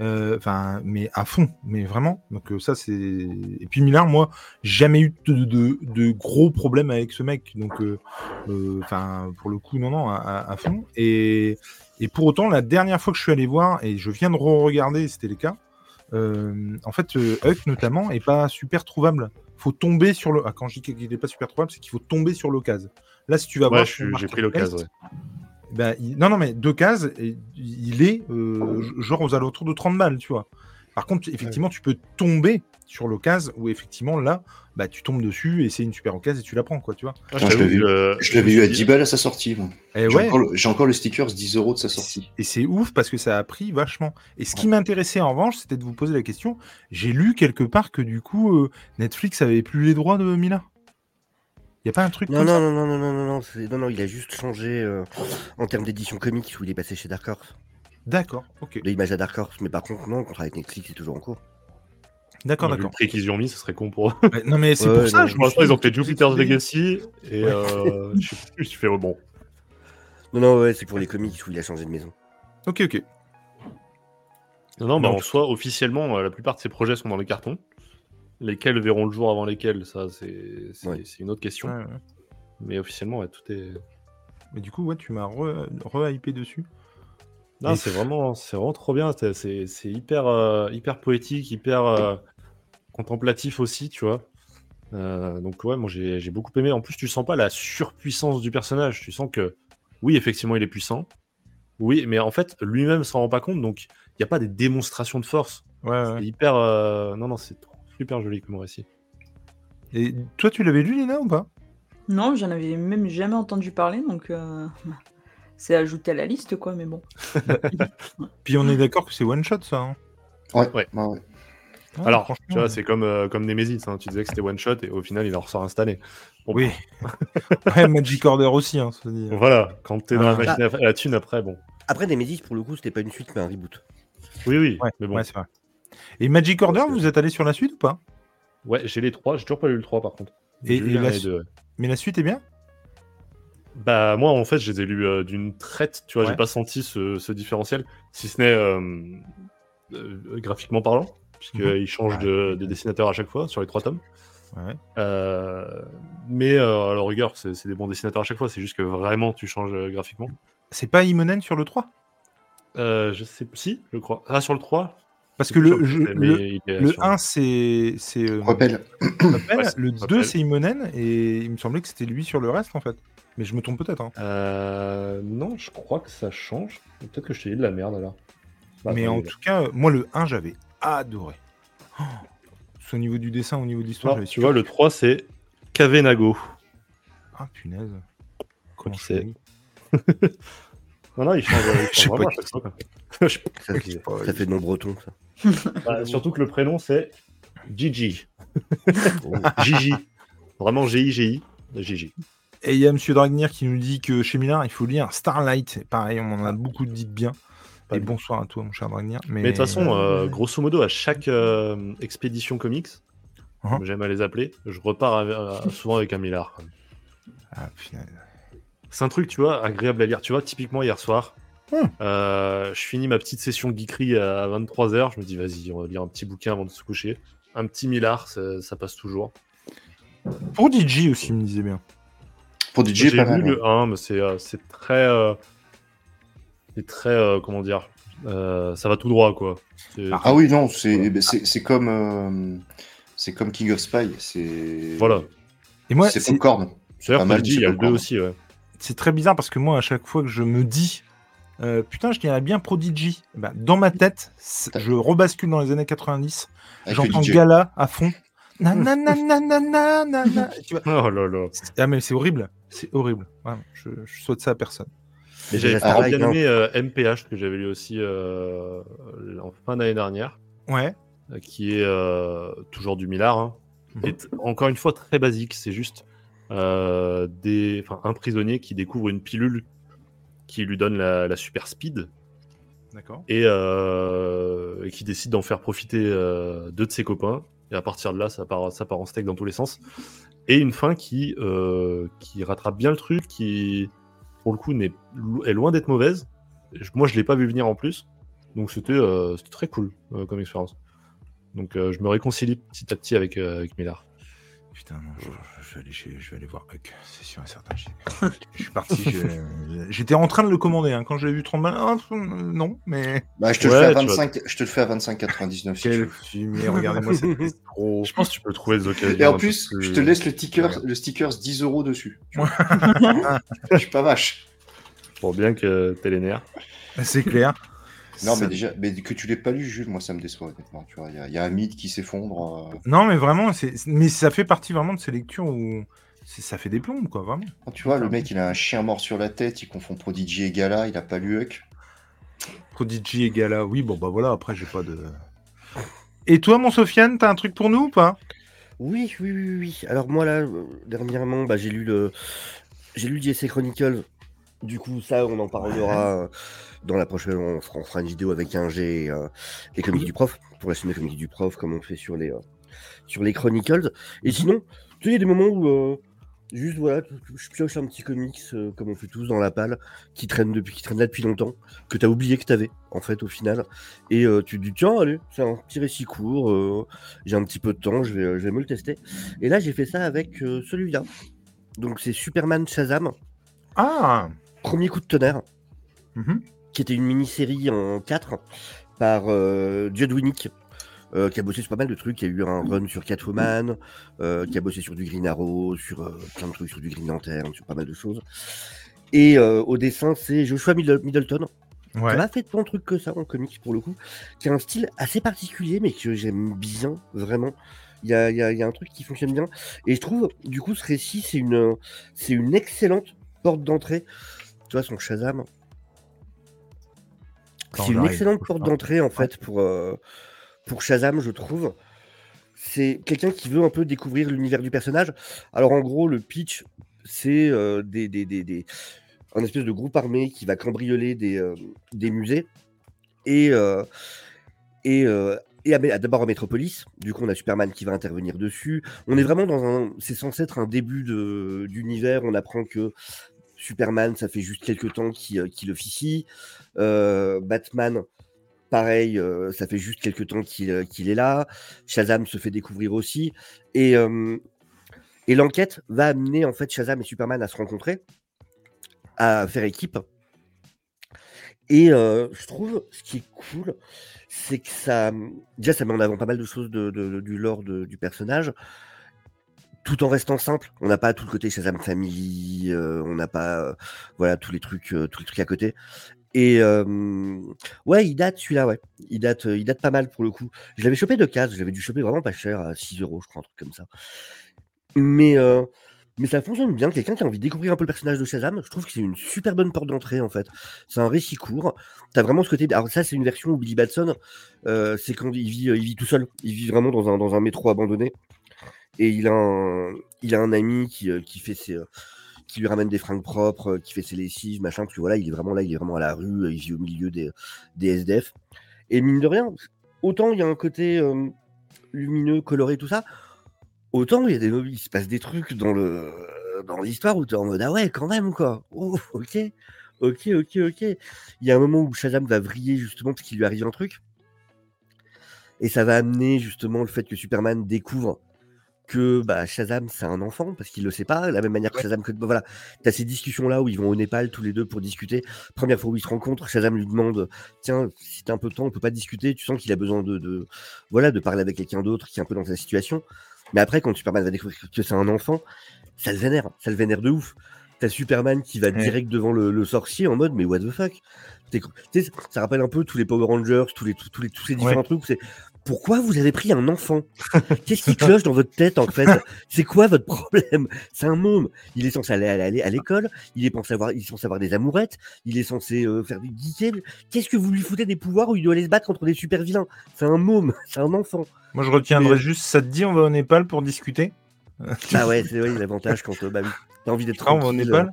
Euh, Enfin, mais à fond, mais vraiment. Donc euh, ça, c'est. Et puis Millard, moi, jamais eu de, de, de gros problèmes avec ce mec. Donc, euh, euh, enfin, pour le coup, non, non, à, fond. Et, et pour autant, la dernière fois que je suis allé voir, et je viens de re-regarder, c'était le cas. en fait, Huck notamment est pas super trouvable faut tomber sur le. Ah, quand je dis qu'il n'est pas super trouvable, c'est qu'il faut tomber sur l'occasion. Là, si tu vas Ouais, voir, j'ai pris l'occasion. ouais. Ben, il- non, non, mais deux cases, il est euh, genre aux alentours de 30 balles, tu vois. Par contre, effectivement, tu peux tomber sur l'occasion où effectivement là, bah, tu tombes dessus et c'est une super occasion et tu la prends, quoi, tu vois. Ah, je l'avais eu, que- je l'avais eu à 10 balles à sa sortie. moi. Et J'ai ouais, encore, le- encore le stickers 10 euros de sa sortie. et c'est ouf parce que ça a pris vachement. Et ce qui m'intéressait en revanche, c'était de vous poser la question. J'ai lu quelque part que du coup, euh, Netflix avait plus les droits de Mila. Y a pas un truc Non, comme non, ça non, non, non, non, non, non, c'est- non, non, il a juste changé euh, en termes d'édition comics où il est passé chez Dark Horse. D'accord, ok. L'image à Dark Horse, mais par contre, non, le contrat avec Netflix est toujours en cours. D'accord, Vu le d'accord. prix qu'ils y ont mis, ce serait con pour eux. Non, mais c'est Ouais, pour ouais, ça. non. je me Pour suis l'instant, ils ont fait Jupiter's Legacy et Ouais. euh, je tu fais oh, bon. Non, non, ouais, c'est pour les comics où il a changé de maison. Ok, ok. Non, non, bah, Non. en soi, officiellement, euh, la plupart de ces projets sont dans les cartons. Lesquels verront le jour avant lesquels, ça, c'est Ouais. une autre question. Ouais, ouais. Mais officiellement, ouais, tout est. Mais du coup, ouais, tu m'as re- re-hypé dessus. Non, c'est vraiment, c'est vraiment trop bien. C'est- C'est c'est hyper, euh, hyper poétique, hyper euh, contemplatif aussi, tu vois. Euh, donc ouais, moi j'ai beaucoup aimé. En plus, tu sens pas la surpuissance du personnage. Tu sens que, oui, effectivement, il est puissant. Oui, mais en fait, lui-même s'en rend pas compte. Donc, il n'y a pas des démonstrations de force. Ouais, C'est ouais. hyper. euh, Non, non, c'est trop- super joli comme récit. Et toi, tu l'avais lu, Lina, ou pas? Non, j'en avais même jamais entendu parler, donc euh, c'est ajouté à la liste, quoi, mais bon. Puis on est d'accord que c'est one shot, ça. hein Ouais, Ouais. Ouais, Alors, franchement, tu vois, c'est comme, euh, comme Nemesis. hein. Tu disais que c'était one shot et au final, il en ressort installé. Bon, Oui. ouais, Magic Order aussi, hein, ça dit. Voilà, quand t'es dans la Ah. machine à, à la thune après, bon. Après, Nemesis, pour le coup, c'était pas une suite, mais un reboot. Oui, oui, Ouais, mais bon. ouais, c'est vrai. Et Magic Order, que- vous êtes allé sur la suite ou pas? Ouais, j'ai les trois. J'ai toujours pas lu le 3 par contre. Et- et la su-. Mais la suite est bien? Bah, moi, en fait, je les ai lus euh, d'une traite. Tu vois, Ouais. j'ai pas senti ce, ce différentiel, si ce n'est euh, euh, graphiquement parlant, puisqu'ils Mhm. ils changent de, de dessinateur à chaque fois sur les trois tomes. Ouais. Euh, mais euh, à la rigueur, c'est c'est des bons dessinateurs à chaque fois. C'est juste que vraiment, tu changes euh, graphiquement. C'est pas Imonen sur le 3 Euh, je sais si, je crois. Ah, sur le 3 Parce que le, Je- le, il est le sur- 1, c'est. c'est euh. Rappel, Ouais, le Rappel. 2, c'est Imonen, et il me semblait que c'était lui sur le reste, en fait. Mais je me trompe peut-être. Hein. Euh, non, je crois que ça change. Peut-être que je t'ai dit de la merde alors. Bah, Mais en tout cas, moi, le 1, j'avais adoré. Oh, au niveau du dessin, au niveau de l'histoire, j'avais tu vois, le 3, c'est Kavenago. Ah, punaise. Comment c'est- Non, non, il change, il Je sais change pas vraiment à chaque fois. Ça, fait nom breton, ça. Bah, surtout que le prénom, c'est Gigi. Oh. Gigi. Vraiment G-I-G-I. Gigi. Et il y a Monsieur Dragnir qui nous dit que chez Millard, il faut lire Starlight. Et Pareil, on en a beaucoup dit de bien. Et bonsoir à toi, mon cher Dragnir. Mais, de toute façon, euh, grosso modo, à chaque euh, expédition comics, comme j'aime à les appeler, je repars euh, souvent avec un millard. Ah, punaise. C'est un truc, tu vois, agréable à lire. Tu vois, typiquement hier soir, Hmm. euh, je finis ma petite session geekery à 23h. Je me dis, vas-y, on va lire un petit bouquin avant de se coucher. Un petit millard, ça, ça passe toujours. Pour DJ aussi, il me disait bien. Pour DJ, J'ai pas lu mal. ouais. le 1, mais c'est euh, c'est très. euh, c'est très. euh, comment dire euh, Ça va tout droit, quoi. C'est- Ah oui, non, c'est ben, c'est- c'est comme, euh, c'est comme King of Spy. C'est Voilà. Et moi, c'est c'est mal, je dis, il y a c'est le pas 2 grave. aussi, ouais. C'est très bizarre parce que moi, à chaque fois que je me dis, euh, putain, je dirais bien Prodigy, bah, dans ma tête, je rebascule dans les années 90, Avec le j'entends. Gala à fond. Na, na, na, na, na, na, na, na. Tu vois, Oh là là. Ah, mais c'est horrible, c'est horrible. Je, je souhaite ça à personne. J'avais Ah, bien aimé euh, MPH, que j'avais lu aussi euh, en fin d'année dernière, Ouais. euh, qui est euh, toujours du Millard. hein. Mhm. Et encore une fois, très basique. C'est juste euh, des, un prisonnier qui découvre une pilule qui lui donne la, la super speed D'accord. et, euh, et qui décide d'en faire profiter euh, deux de ses copains. Et à partir de là, ça part, ça part en steak dans tous les sens. Et une fin qui, qui rattrape bien le truc, qui, pour le coup, est loin d'être mauvaise. Moi, je l'ai pas vu venir en plus. Donc, c'était, très cool comme expérience. Donc, je me réconcilie petit à petit avec, avec Millard. Putain, non, je, je vais aller chez- je vais aller voir Huck, c'est sûr et certain. Je, je suis parti. je- J'étais en train de le commander hein, quand j'ai vu 30 balles. ah, non, mais. Bah, je te le Ouais, fais à tu 25, je te le fais à 25,99 si tu Quel veux. fumier, regardez-moi cette liste trop. Je pense que tu peux trouver des occasions. Et en un plus, je te laisse le sticker, le stickers 10 euros dessus. Je suis pas vache. Pour bien que t'aies les nerfs. C'est clair. Non, Ça- mais déjà, mais que tu l'aies pas lu, Jules, moi ça me déçoit honnêtement. Tu vois, il y a- il y, a un mythe qui s'effondre. euh. Non, mais vraiment, c'est... mais ça fait partie vraiment de ces lectures où ça fait des plombes, quoi, vraiment. Ah, Tu vois, le mec, il a un chien mort sur la tête, il confond Prodigy et Gala, il a pas lu Huck. Prodigy et Gala, oui, bon, bah voilà, après, j'ai pas de. Et toi, mon Sofiane, t'as un truc pour nous ou pas? Oui, oui, oui, oui. Alors moi là, euh, dernièrement, bah, j'ai lu le, j'ai lu JSC Chronicles. Du coup, ça, on en parlera euh, dans la prochaine. On fera, on fera une vidéo avec un G euh, les comics du prof pour la chaîne des comics du prof, comme on fait sur les euh, sur les Chronicles. Et sinon, tu sais, il y a des moments où euh, juste voilà, tu- tu- je pioche un petit comics comme on fait tous dans la palle, qui traîne depuis, qui traîne là depuis longtemps, que t'as oublié que t'avais en fait au final. Et tu te dis tiens, allez, c'est un petit récit court. j'ai un petit peu de temps, je vais, je vais me le tester. Et là, j'ai fait ça avec celui-là. Donc, c'est Superman Shazam, Ah premier coup de tonnerre, mhm. qui était une mini-série en 4 par euh, Judd Winnick, euh, qui a bossé sur pas mal de trucs. Il y a eu un run sur Catwoman, euh, qui a bossé sur du Green Arrow, sur euh, plein de trucs, sur du Green Lantern, sur pas mal de choses. Et euh, au dessin, c'est Joshua Middle- Middleton, Ouais. qui a fait tant de trucs que ça en comics pour le coup, qui a un style assez particulier, mais que j'aime bien, vraiment. Il y a, il y a- il y a un truc qui fonctionne bien. Et je trouve, du coup, ce récit, c'est une, c'est une excellente porte d'entrée. Tu vois, son Shazam. C'est une excellente porte d'entrée, en fait, pour, euh, pour Shazam, je trouve. C'est quelqu'un qui veut un peu découvrir l'univers du personnage. Alors, en gros, le pitch, c'est euh, des, des, des, des- un espèce de groupe armé qui va cambrioler des, euh, des musées. Et, et, et d'abord à Metropolis. Du coup, on a Superman qui va intervenir dessus. On est vraiment dans un. C'est censé être un début de- d'univers. On apprend que Superman, ça fait juste quelques temps qu'il euh, officie. Euh, Batman, pareil, euh, ça fait juste quelques temps qu'il euh, est là. Shazam se fait découvrir aussi. Et, euh, l'enquête va amener en fait Shazam et Superman à se rencontrer, à faire équipe. Et euh, je trouve ce qui est cool, c'est que ça. Déjà, ça met en avant pas mal de choses du lore du personnage, tout en restant simple. On n'a pas tout le côté Shazam Family, euh, on n'a pas euh, voilà tous les trucs, euh, tous les trucs à côté. Et ouais, il date celui-là, ouais. Il date, il date pas mal pour le coup. Je l'avais chopé de case, je l'avais dû choper vraiment pas cher, à 6 euros, je crois, un truc comme ça. Mais, mais ça fonctionne bien. Quelqu'un qui a envie de découvrir un peu le personnage de Shazam, je trouve que c'est une super bonne porte d'entrée en fait. C'est un récit court. T'as vraiment ce côté. Alors, ça, c'est une version où Billy Batson, c'est quand il vit, il vit tout seul. Il vit vraiment dans un, dans un métro abandonné. Et il a un, ami qui, euh, qui fait euh, qui lui ramène des fringues propres, euh, qui fait ses lessives, machin, parce que voilà, il est vraiment là, il est vraiment à la rue, il vit au milieu des, des SDF. Et mine de rien, autant il y a un côté lumineux, coloré, tout ça, autant il y a des il se passe des trucs dans le dans l'histoire où tu es en mode ah ouais quand même quoi. Oh, ok, ok, ok, ok. Il y a un moment où Shazam va vriller justement parce qu'il lui arrive un truc. Et ça va amener justement le fait que Superman découvre que bah, Shazam c'est un enfant parce qu'il le sait pas, de la même manière que Shazam que voilà, tu as ces discussions là où ils vont au Népal tous les deux pour discuter. Première fois où ils se rencontrent, Shazam lui demande tiens, si t'as un peu de temps, on peut pas discuter, tu sens qu'il a besoin de, de voilà, de parler avec quelqu'un d'autre qui est un peu dans sa situation. Mais après quand Superman va découvrir que c'est un enfant, ça le vénère, ça le vénère de ouf. T'as Superman qui va Ouais. direct devant le, le sorcier en mode mais what the fuck? T'es- ça rappelle un peu tous les Power Rangers, tous les tous, les tous ces différents trucs. C'est pourquoi vous avez pris un enfant Qu'est-ce qui cloche dans votre tête en fait? C'est quoi votre problème? C'est un môme. Il est censé aller à l'école. Il est censé avoir, il est censé avoir des amourettes. Il est censé euh, faire du geeker. Qu'est-ce que vous lui foutez des pouvoirs où il doit aller se battre contre des super vilains? C'est un môme. C'est un enfant. Moi, je retiendrai Mais- juste, ça te dit, on va au Népal pour discuter? Ah ouais, c'est ouais, l'avantage quand euh, bah oui, t'as envie d'être Ah, on va au tranquille.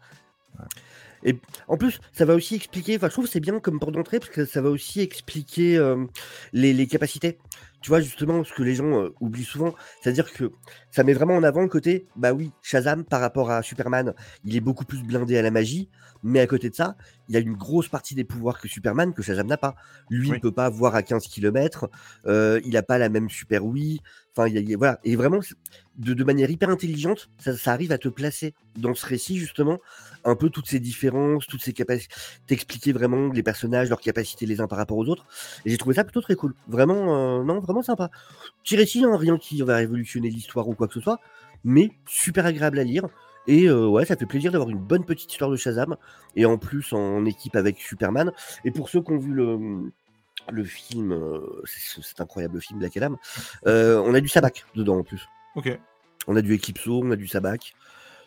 Népal En plus, ça va aussi expliquer, enfin, je trouve c'est bien comme porte d'entrée parce que ça va aussi expliquer euh, les capacités. Tu vois, justement, ce que les gens euh, oublient souvent, c'est-à-dire que ça met vraiment en avant le côté, bah oui, Shazam par rapport à Superman, il est beaucoup plus blindé à la magie, mais à côté de ça, il a une grosse partie des pouvoirs que Superman, que Shazam n'a pas. Lui, Oui. il peut pas voir à 15 km, il n'a pas la même super oui, enfin, il il voilà. Et vraiment, de, de manière hyper intelligente, ça, ça arrive à te placer dans ce récit, justement, un peu toutes ces différences, toutes ces capacités, t'expliquer vraiment les personnages, leurs capacités les uns par rapport aux autres. Et j'ai trouvé ça plutôt très cool. Vraiment, euh, non, vraiment sympa. Petit récit, hein, rien qui va révolutionner l'histoire ou quoi que ce soit, mais super agréable à lire. Et euh, ouais, ça fait plaisir d'avoir une bonne petite histoire de Shazam, et en plus en équipe avec Superman. Et pour ceux qui ont vu le, le film, euh, c'est c'est incroyable film Black Adam. Euh, on a du Sabac dedans en plus. Ok. On a du Eclipso, on a du Sabac.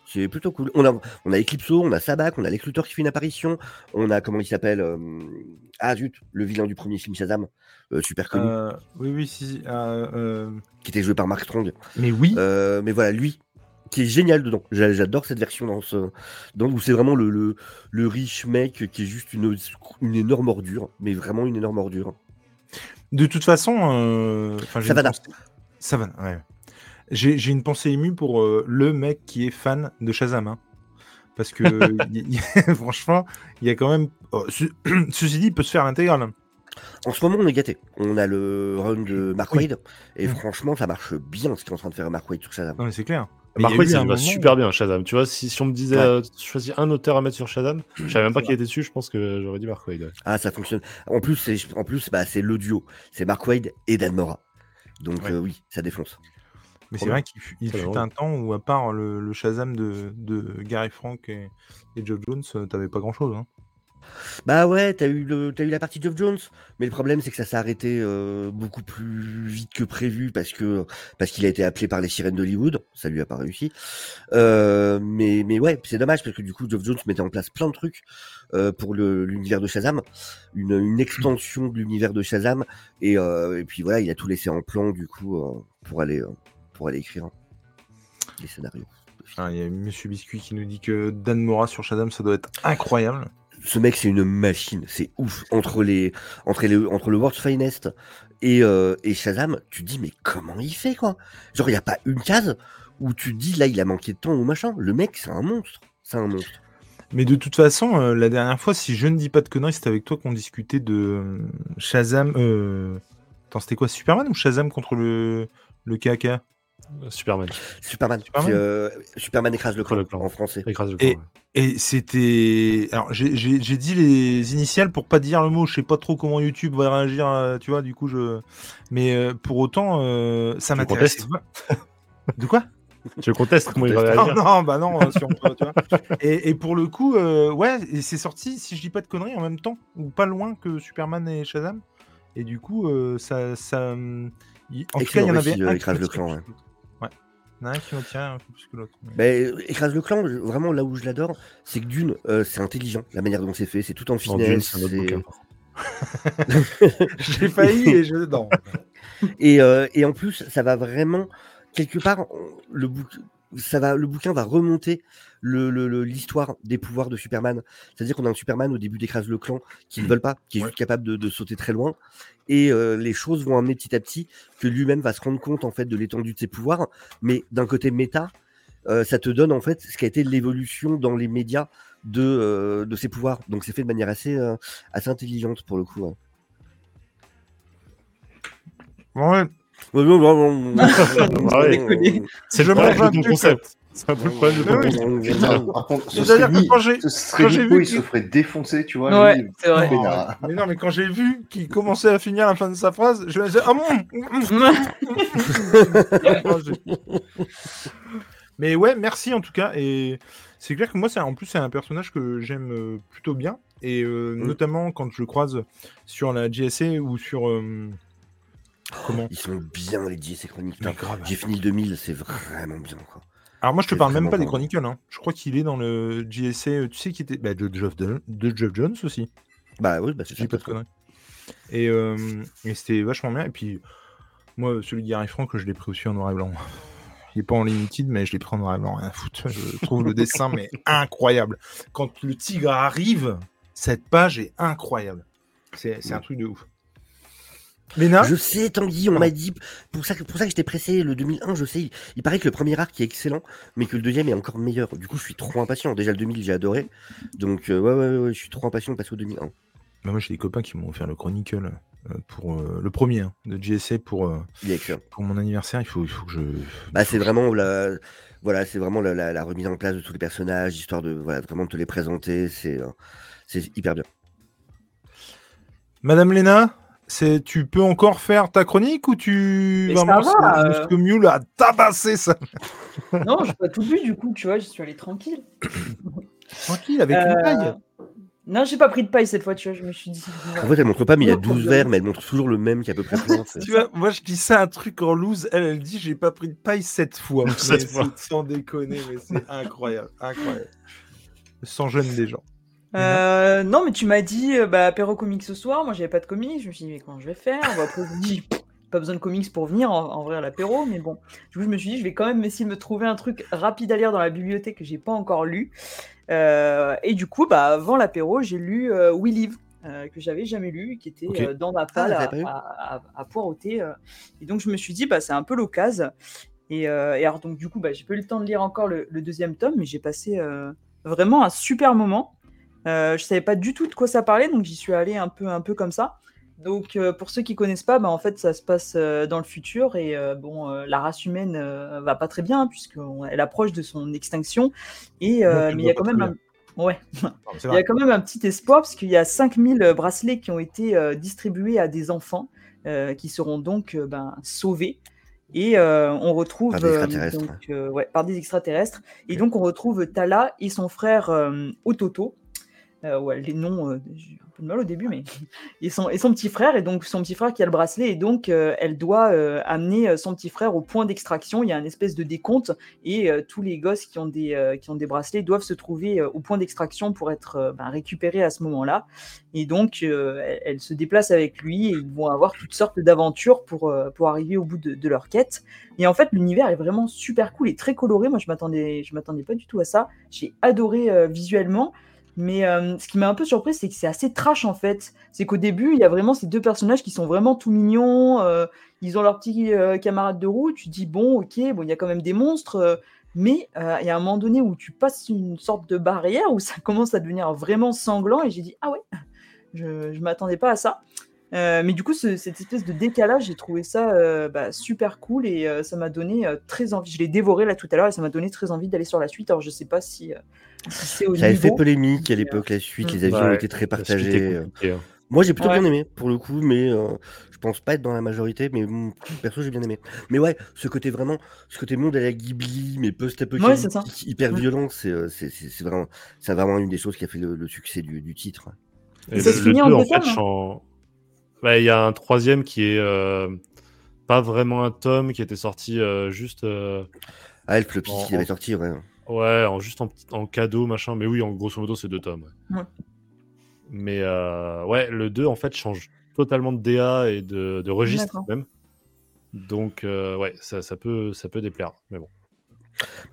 C'est plutôt cool. On a, on a Eclipso, on a Sabac, on a Luthor qui fait une apparition. On a, comment il s'appelle euh, Ah zut, le vilain du premier film Shazam, euh, super connu, Euh, oui, oui, si. euh, qui était joué par Mark Strong. Mais oui. Mais voilà, lui, qui est génial dedans. J'a- J'adore cette version dans ce, dans, où c'est vraiment le, le, le riche mec qui est juste une, une énorme ordure, mais vraiment une énorme ordure. De toute façon, euh, Savannah. pensée- Savannah, ouais. J'ai une pensée émue pour euh, le mec qui est fan de Shazam. hein. Parce que, y- y- franchement, il y a quand même. oh, ce- ceci dit, il peut se faire l'intégrale. En ce moment, on est gâté. On a le run de Mark Oui. Wade, et Mm. franchement, ça marche bien ce qu'est en train de faire Mark Wade sur Shazam. Non, mais c'est clair. Mark eu ça va super bien, Shazam. Tu vois, si, si on me disait Ouais. euh, choisis un auteur à mettre sur Shazam, je savais même pas c'est qui était dessus, je pense que j'aurais dit Mark Waid. ouais. Ah, ça fonctionne. En plus, c'est en plus, bah, c'est le duo. C'est Mark Wade et Dan Mora. Donc Ouais. euh, oui, ça défonce. Mais c'est vrai qu'il fut, il un temps où, à part le, le Shazam de, de Gary Frank et, et Joe Jones, euh, t'avais pas grand chose. Bah ouais, t'as eu, le, t'as eu la partie Geoff Jones, mais le problème c'est que ça s'est arrêté euh, beaucoup plus vite que prévu parce que parce qu'il a été appelé par les sirènes d'Hollywood, ça lui a pas réussi. Euh, mais mais ouais, c'est dommage parce que du coup Geoff Jones mettait en place plein de trucs euh, pour l'univers de Shazam, une, une extension de l'univers de Shazam. Et, et puis voilà, il a tout laissé en plan du coup pour aller pour aller écrire les scénarios. Ah, Il y a Monsieur Biscuit qui nous dit que Dan Mora sur Shazam, ça doit être incroyable. ce mec c'est une machine, c'est ouf. Entre les entre les entre le World's Finest et, euh, et Shazam, tu te dis mais comment il fait quoi? Genre il y a pas une case où tu te dis là il a manqué de temps ou machin. Le mec c'est un monstre, c'est un monstre. Mais de toute façon, euh, la dernière fois, si je ne dis pas de conneries, c'était avec toi qu'on discutait de euh, Shazam. Euh... Attends, c'était quoi Superman ou Shazam contre le, le KK Superman. Superman, Superman euh, Superman écrase le clan, Le clan. en français. Écrase le Et- camp, ouais. Et c'était. Alors, j'ai- dit les initiales pour pas dire le mot. Je sais pas trop comment YouTube va réagir, euh, tu vois. Du coup, je. Mais euh, pour autant, euh, ça Tu m'intéresse. De quoi? Je conteste comment il va. Non, réagir? non, bah non, euh, si on peut, tu vois. Et, et pour le coup, euh, ouais, c'est sorti, si je dis pas de conneries, en même temps, ou pas loin que Superman et Shazam. Et du coup, euh, ça. ça hum, en tout cas, il y en avait récit, un. qui Écrase le clan, ouais. Il y en a un qui m'a tiré un peu plus que l'autre. mais- euh, écrase le clan, vraiment là où je l'adore, c'est que d'une, euh, c'est intelligent, la manière dont c'est fait, c'est tout en finesse. J'ai failli et je. Non. Et, euh, et en plus, ça va vraiment quelque part, le bouquin, ça va, le bouquin va remonter le- le- le- l'histoire des pouvoirs de Superman. C'est-à-dire qu'on a un Superman au début d'écrase le clan qui ne veulent pas, qui est Ouais. juste capable de, de sauter très loin. Et euh, les choses vont amener petit à petit que lui-même va se rendre compte en fait de l'étendue de ses pouvoirs. Mais d'un côté méta, euh, ça te donne en fait ce qui a été l'évolution dans les médias de, euh, de ses pouvoirs. Donc c'est fait de manière assez, euh, assez intelligente pour le coup. hein. Ouais, Ah. C'est le concept. C'est un peu le problème ce C'est-à-dire que quand j'ai- quand j'ai vu il se ferait défoncer, tu vois. Ouais, c'est vrai. peinard. Mais non, mais quand j'ai vu qu'il commençait à finir la fin de sa phrase, je me disais Ah mon Mais ouais, merci en tout cas. Et c'est clair que moi, c'est en plus, c'est un personnage que j'aime euh, plutôt bien. Et euh, Mm. notamment quand je le croise sur la GSA ou sur. euh, Comment Ils sont bien les JC Chroniques. J'ai fini le 2000, c'est vraiment bien. Quoi. Alors moi, je te parle même pas des. Chronicles. Hein. Je crois qu'il est dans le GSA. euh, Tu sais qui était bah, de, Geoff Jones aussi. Bah oui, bah c'est ça. pas de conneries. Et, euh, et c'était vachement bien. Et puis, moi, celui de Gary Frank, je l'ai pris aussi en noir et blanc. Il est pas en limited, mais je l'ai pris en noir et blanc. Rien à foutre. Je trouve le dessin mais incroyable. Quand le tigre arrive, cette page est incroyable. C'est c'est un truc de ouf. Léna Je sais, Tanguy, on m'a dit. Pour ça, que- pour ça que j'étais pressé, le 2001, je sais. Il, il paraît que le premier arc est excellent, mais que le deuxième est encore meilleur. Du coup, je suis trop impatient. Déjà, le 2000, j'ai adoré. Donc, euh, ouais, ouais, ouais, ouais, je suis trop impatient de passer au 2001. Bah, Moi, j'ai des copains qui m'ont offert le Chronicle euh, pour euh, le premier hein, de GSA pour, euh, pour mon anniversaire. Il faut, il faut que je. Bah, c'est vraiment la. Voilà, c'est vraiment la, la- la remise en place de tous les personnages, histoire de voilà, vraiment de te les présenter. C'est euh, c'est hyper bien. Madame Léna, c'est tu peux encore faire ta chronique ou tu Mais vraiment ça va, euh. que Mule a tabassé ça? Non, j'ai pas tout vu du coup, tu vois, j'y suis allé tranquille. tranquille avec une Euh, taille. Non, j'ai pas pris de paille cette fois, tu vois. Je me suis dit. En fait, elle montre pas, mais il y a Oh, 12 oh, verres, mais elle montre toujours le même qui est à peu près Tu vois, moi je dis ça un truc en loose, elle, elle dit j'ai pas pris de paille sept fois. Mais fois. Sans déconner, mais c'est incroyable, incroyable. Sans jeune des gens. Euh, non, mais tu m'as dit, euh, bah, apéro comics ce soir. Moi, j'avais pas de comics. Je me suis dit, mais comment je vais faire? Bon, Après, je me dis, pas besoin de comics pour venir en, en vrai à l'apéro, mais bon. Du coup, je me suis dit, je vais quand même essayer de me trouver un truc rapide à lire dans la bibliothèque que j'ai pas encore lu. Euh, et du coup, bah, avant l'apéro, j'ai lu We Live. que j'avais jamais lu, qui était dans ma palle Ah, à, lu à, à- à poireauter. Et donc, je me suis dit, bah, c'est un peu l'occasion. Et, et alors, donc, du coup, bah, j'ai pas eu le temps de lire encore le, le deuxième tome, mais j'ai passé vraiment un super moment. Euh, je savais pas du tout de quoi ça parlait, donc j'y suis allée un peu, un peu comme ça. Donc, euh, pour ceux qui connaissent pas, bah, en fait, ça se passe euh, dans le futur et euh, bon, la race humaine va pas très bien puisqu'elle approche de son extinction. Et mais il y a quand même un... Ouais, Non, il y a quand même un petit espoir parce qu'il y a 5000 bracelets qui ont été distribués à des enfants qui seront donc ben, sauvés. Et euh, on retrouve Par des extraterrestres. donc, euh, ouais, par des extraterrestres. Et donc on retrouve Tala et son frère euh, Ototo. Euh, ouais, les noms, euh, j'ai un peu de mal au début, mais et son, et son petit frère, et donc son petit frère qui a le bracelet, et donc euh, elle doit amener son petit frère au point d'extraction. Il y a un espèce de décompte, et tous les gosses qui ont des, qui ont des bracelets doivent se trouver au point d'extraction pour être ben, récupérés à ce moment-là. Et donc elle, se déplace avec lui, et ils vont avoir toutes sortes d'aventures pour, pour arriver au bout de, de leur quête. Et en fait, l'univers est vraiment super cool et très coloré. Moi, je m'attendais, je m'attendais pas du tout à ça. J'ai adoré visuellement. Mais euh, ce qui m'a un peu surpris, c'est que c'est assez trash en fait. C'est qu'au début, il y a vraiment ces deux personnages qui sont vraiment tout mignons. euh, ils ont leurs petits euh, camarades de route. Tu dis, bon, ok, bon, il y a quand même des monstres. euh, mais il y a un moment donné où tu passes une sorte de barrière où ça commence à devenir vraiment sanglant. Et j'ai dit, ah ouais, je ne m'attendais pas à ça. Euh, mais du coup, ce- cette espèce de décalage, j'ai trouvé ça euh, bah, super cool et euh, ça m'a donné euh, très envie. Je l'ai dévoré là tout à l'heure et ça m'a donné très envie d'aller sur la suite. Alors, je sais pas si, euh, si c'est au Ça avait fait polémique à l'époque, la suite, les avis ont Ouais, été très partagés. hein. Moi, j'ai plutôt Ouais. bien aimé, pour le coup, mais euh, je pense pas être dans la majorité, mais perso, j'ai bien aimé. Mais ouais, ce côté vraiment, ce côté monde à la Ghibli, mais Ouais, post-apocalyptique, hyper Mm. violent, c'est vraiment, vraiment une des choses qui a fait le, le succès du, du titre. Et Ça le, se le finit en deux, en fait, tomes, Bah, il y a un troisième qui est euh, pas vraiment un tome, qui était sorti euh, juste, euh, Ah, Elf, le petit En- qui avait sorti, ouais. ouais, en juste en, cadeau, machin. Mais oui, en grosso modo, c'est deux tomes. ouais. Ouais. Mais euh, ouais, le 2, en fait, change totalement de DA et de, de registre même. Donc, euh, ouais, ça, ça, peut, ça peut déplaire. Mais bon.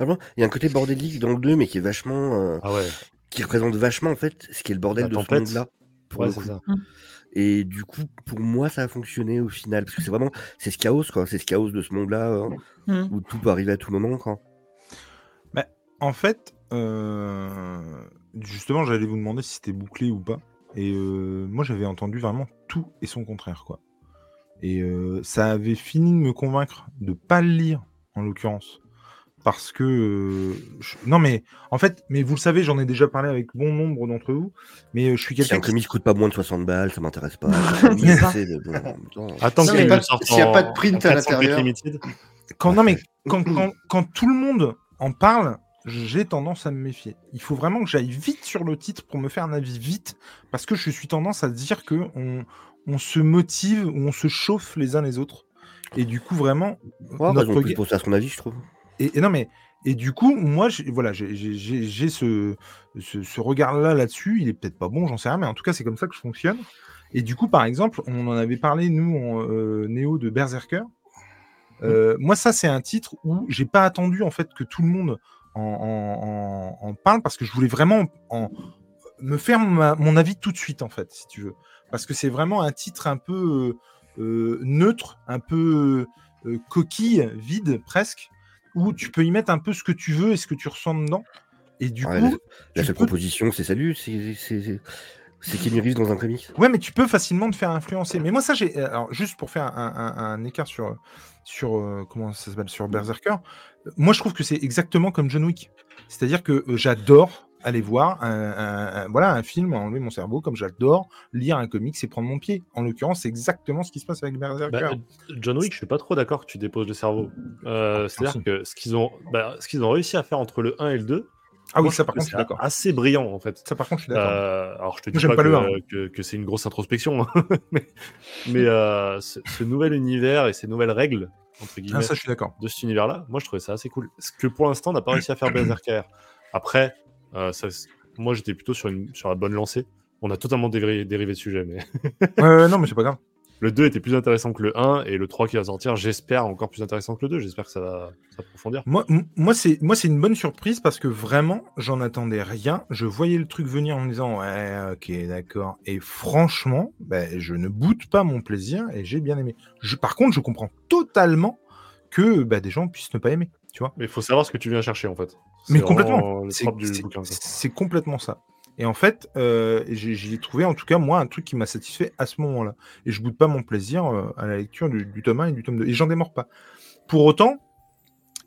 Il y a un côté bordélique dans le 2, mais qui est vachement, euh, Ah ouais, qui représente vachement, en fait, ce qui est le bordel La de ce tempête. monde-là. Pour ouais, le c'est coup. ça. Et du coup, pour moi, ça a fonctionné au final. Parce que c'est vraiment, c'est ce chaos, quoi. C'est ce chaos de ce monde-là, euh, Mm. où tout peut arriver à tout moment, quoi. En fait, euh, justement, j'allais vous demander si c'était bouclé ou pas. Et euh, moi, j'avais entendu vraiment tout et son contraire, quoi. Et euh, ça avait fini de me convaincre de pas le lire, en l'occurrence. Parce que. euh, je- Non, mais en fait, mais vous le savez, j'en ai déjà parlé avec bon nombre d'entre vous. Mais euh, je suis Si quelqu'un un qui. comics coûte pas moins de 60 balles, ça m'intéresse pas. De- Attends S'il qu'il y a pas de- a pas print à 400 l'intérieur. limited. Quand, non, mais quand, quand, quand tout le monde en parle, j'ai tendance à me méfier. Il faut vraiment que j'aille vite sur le titre pour me faire un avis vite, parce que je suis tendance à dire que on, on se motive ou on se chauffe les uns les autres. Et du coup, vraiment, Ouais, notre à son avis, je trouve. Et, et non mais et du coup, moi, j'ai- voilà, j'ai- ce, ce, ce regard-là là-dessus. Il est peut-être pas bon, j'en sais rien, mais en tout cas, c'est comme ça que je fonctionne. Et du coup, par exemple, on en avait parlé nous en euh, Néo de Berserker. Euh, Moi, ça, c'est un titre où j'ai pas attendu en fait que tout le monde en, en- parle parce que je voulais vraiment en- me faire ma- mon avis tout de suite en fait, si tu veux, parce que c'est vraiment un titre un peu euh, neutre, un peu coquille, vide presque, où tu peux y mettre un peu ce que tu veux et ce que tu ressens dedans. Et du Ouais, coup, La seule peux- proposition, c'est salut, c'est c'est- Kenny Reeves dans un comics. Ouais, mais tu peux facilement te faire influencer. Mais moi, ça, j'ai. Alors, juste pour faire un, un- un écart sur. sur euh, comment ça s'appelle? Sur Berserker. euh, Moi, je trouve que c'est exactement comme John Wick. C'est-à-dire que euh, j'adore aller voir un, un- un- voilà, un film, enlever mon cerveau, comme j'adore lire un comics et prendre mon pied. En l'occurrence, c'est exactement ce qui se passe avec Berserker. Bah, John Wick, je suis pas trop d'accord que tu déposes le cerveau. Euh, C'est-à-dire si. que ce qu'ils ont, bah, ce qu'ils ont réussi à faire entre le 1 et le 2, Ah oui, Moi, ça par contre, je suis c'est d'accord. assez brillant en fait. Ça par contre, je suis d'accord. Euh, alors je te dis Moi, pas, pas que, 1. que- que c'est une grosse introspection, hein, mais, mais, euh, ce, ce nouvel univers et ces nouvelles règles entre guillemets Ah, ça, je suis d'accord. de cet univers-là, moi je trouvais ça assez cool. Ce que pour l'instant n'a pas réussi à faire Berserker. Après, euh, ça, c'est- moi j'étais plutôt sur, une, sur la bonne lancée. On a totalement dérivé, dérivé de sujet, mais Ouais, ouais, non, mais c'est pas grave. le 2 était plus intéressant que le 1 et le 3 qui va sortir, j'espère encore plus intéressant que le 2. J'espère que ça va s'approfondir. Moi, moi c'est moi c'est une bonne surprise parce que vraiment, j'en attendais rien. Je voyais le truc venir en me disant ouais, ok, d'accord. Et franchement, ben, je ne boude pas mon plaisir et j'ai bien aimé. Je, par contre, je comprends totalement que bah, des gens puissent ne pas aimer. Tu vois Mais il faut savoir ce que tu viens chercher en fait. Mais complètement. C'est complètement ça. Et en fait, euh, j'ai trouvé en tout cas moi un truc qui m'a satisfait à ce moment-là. Et je boude pas mon plaisir euh, à la lecture du, du tome 1 et du tome 2. Et j'en démords pas. Pour autant,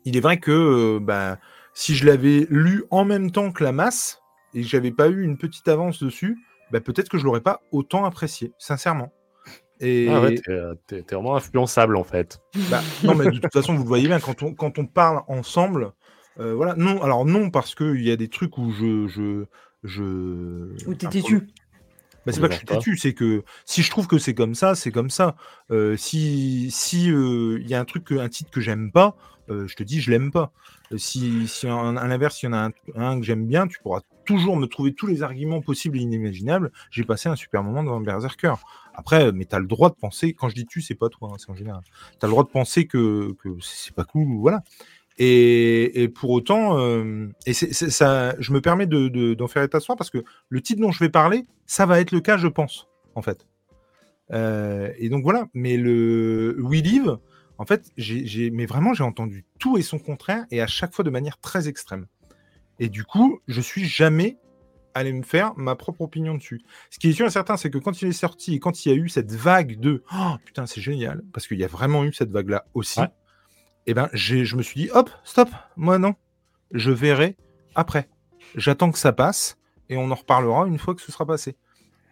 il est vrai que euh, bah, si je l'avais lu en même temps que la masse et que j'avais pas eu une petite avance dessus, bah, peut-être que je l'aurais pas autant apprécié, sincèrement. Et Ah ouais, t'es, euh, t'es- vraiment influençable en fait. bah, non, mais de toute façon, vous le voyez bien, quand on, quand on parle ensemble, euh, voilà, non, alors non, parce qu'il y a des trucs où je. je, je... Ou t'es têtu. Bah, c'est pas que je suis têtu, c'est que si je trouve que c'est comme ça, c'est comme ça. Euh, si si euh, il y a un truc, un titre que j'aime pas, euh, je te dis je l'aime pas. Si, si à l'inverse, il y en a un, un que j'aime bien, tu pourras toujours me trouver tous les arguments possibles et inimaginables. J'ai passé un super moment dans Berserker. Après, mais tu as le droit de penser, quand je dis tu, c'est pas toi, hein, c'est en général. Tu as le droit de penser que, c'est pas cool, voilà. Et, pour autant, euh, je me permets de- de- d'en faire état ce soir parce que le titre dont je vais parler, ça va être le cas, je pense, en fait. Euh, et donc voilà, mais le We Live, en fait, j'ai- mais vraiment, j'ai entendu tout et son contraire, et à chaque fois de manière très extrême. Et du coup, je suis jamais allé me faire ma propre opinion dessus. Ce qui est sûr et certain, c'est que quand il est sorti et quand il y a eu cette vague de oh putain, c'est génial, parce qu'il y a vraiment eu cette vague-là aussi, Ouais. et ben, j'ai, je me suis dit hop, stop, moi non, je verrai après. J'attends que ça passe et on en reparlera une fois que ce sera passé.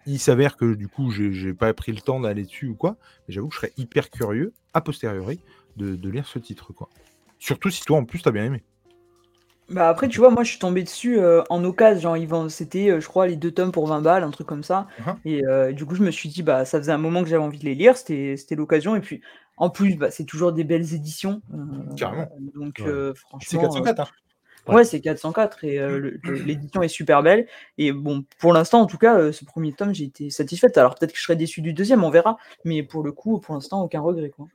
Il s'avère que du coup, j'ai, j'ai pas pris le temps d'aller dessus ou quoi, mais j'avoue que je serais hyper curieux, a posteriori, de, de lire ce titre, quoi. Surtout si toi, en plus, t'as bien aimé. Bah après, tu vois, moi je suis tombé dessus euh, en occasion, genre ils c'était, euh, je crois, les deux tomes pour 20 balles, un truc comme ça. Mhm. Et euh, du coup, je me suis dit, bah ça faisait un moment que j'avais envie de les lire, c'était c'était l'occasion. Et puis, en plus, bah, c'est toujours des belles éditions. euh, Carrément. Donc, Ouais. euh, C'est franchement. 404, hein. ouais, c'est 404 et euh, le- le- l'édition est super belle. Et bon, pour l'instant, en tout cas, euh, ce premier tome, j'ai été satisfaite. Alors peut-être que je serai déçu du deuxième, on verra. Mais pour le coup, pour l'instant, aucun regret. Quoi.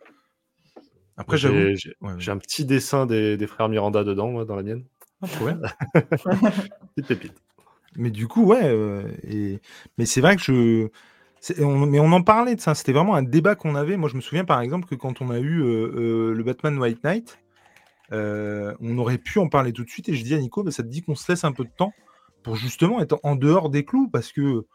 Après, J'ai- j'avoue. J'ai Ouais, ouais. j'ai un petit dessin des, des frères Miranda dedans, moi, dans la mienne. Petite pépite. Mais du coup, ouais. euh, et... Mais c'est vrai que je. c'est- on- Mais on en parlait de ça. C'était vraiment un débat qu'on avait. Moi, je me souviens par exemple que quand on a eu euh, euh, le Batman White Knight, euh, on aurait pu en parler tout de suite. Et je dis à Nico, bah, ça te dit qu'on se laisse un peu de temps pour justement être en dehors des clous parce que.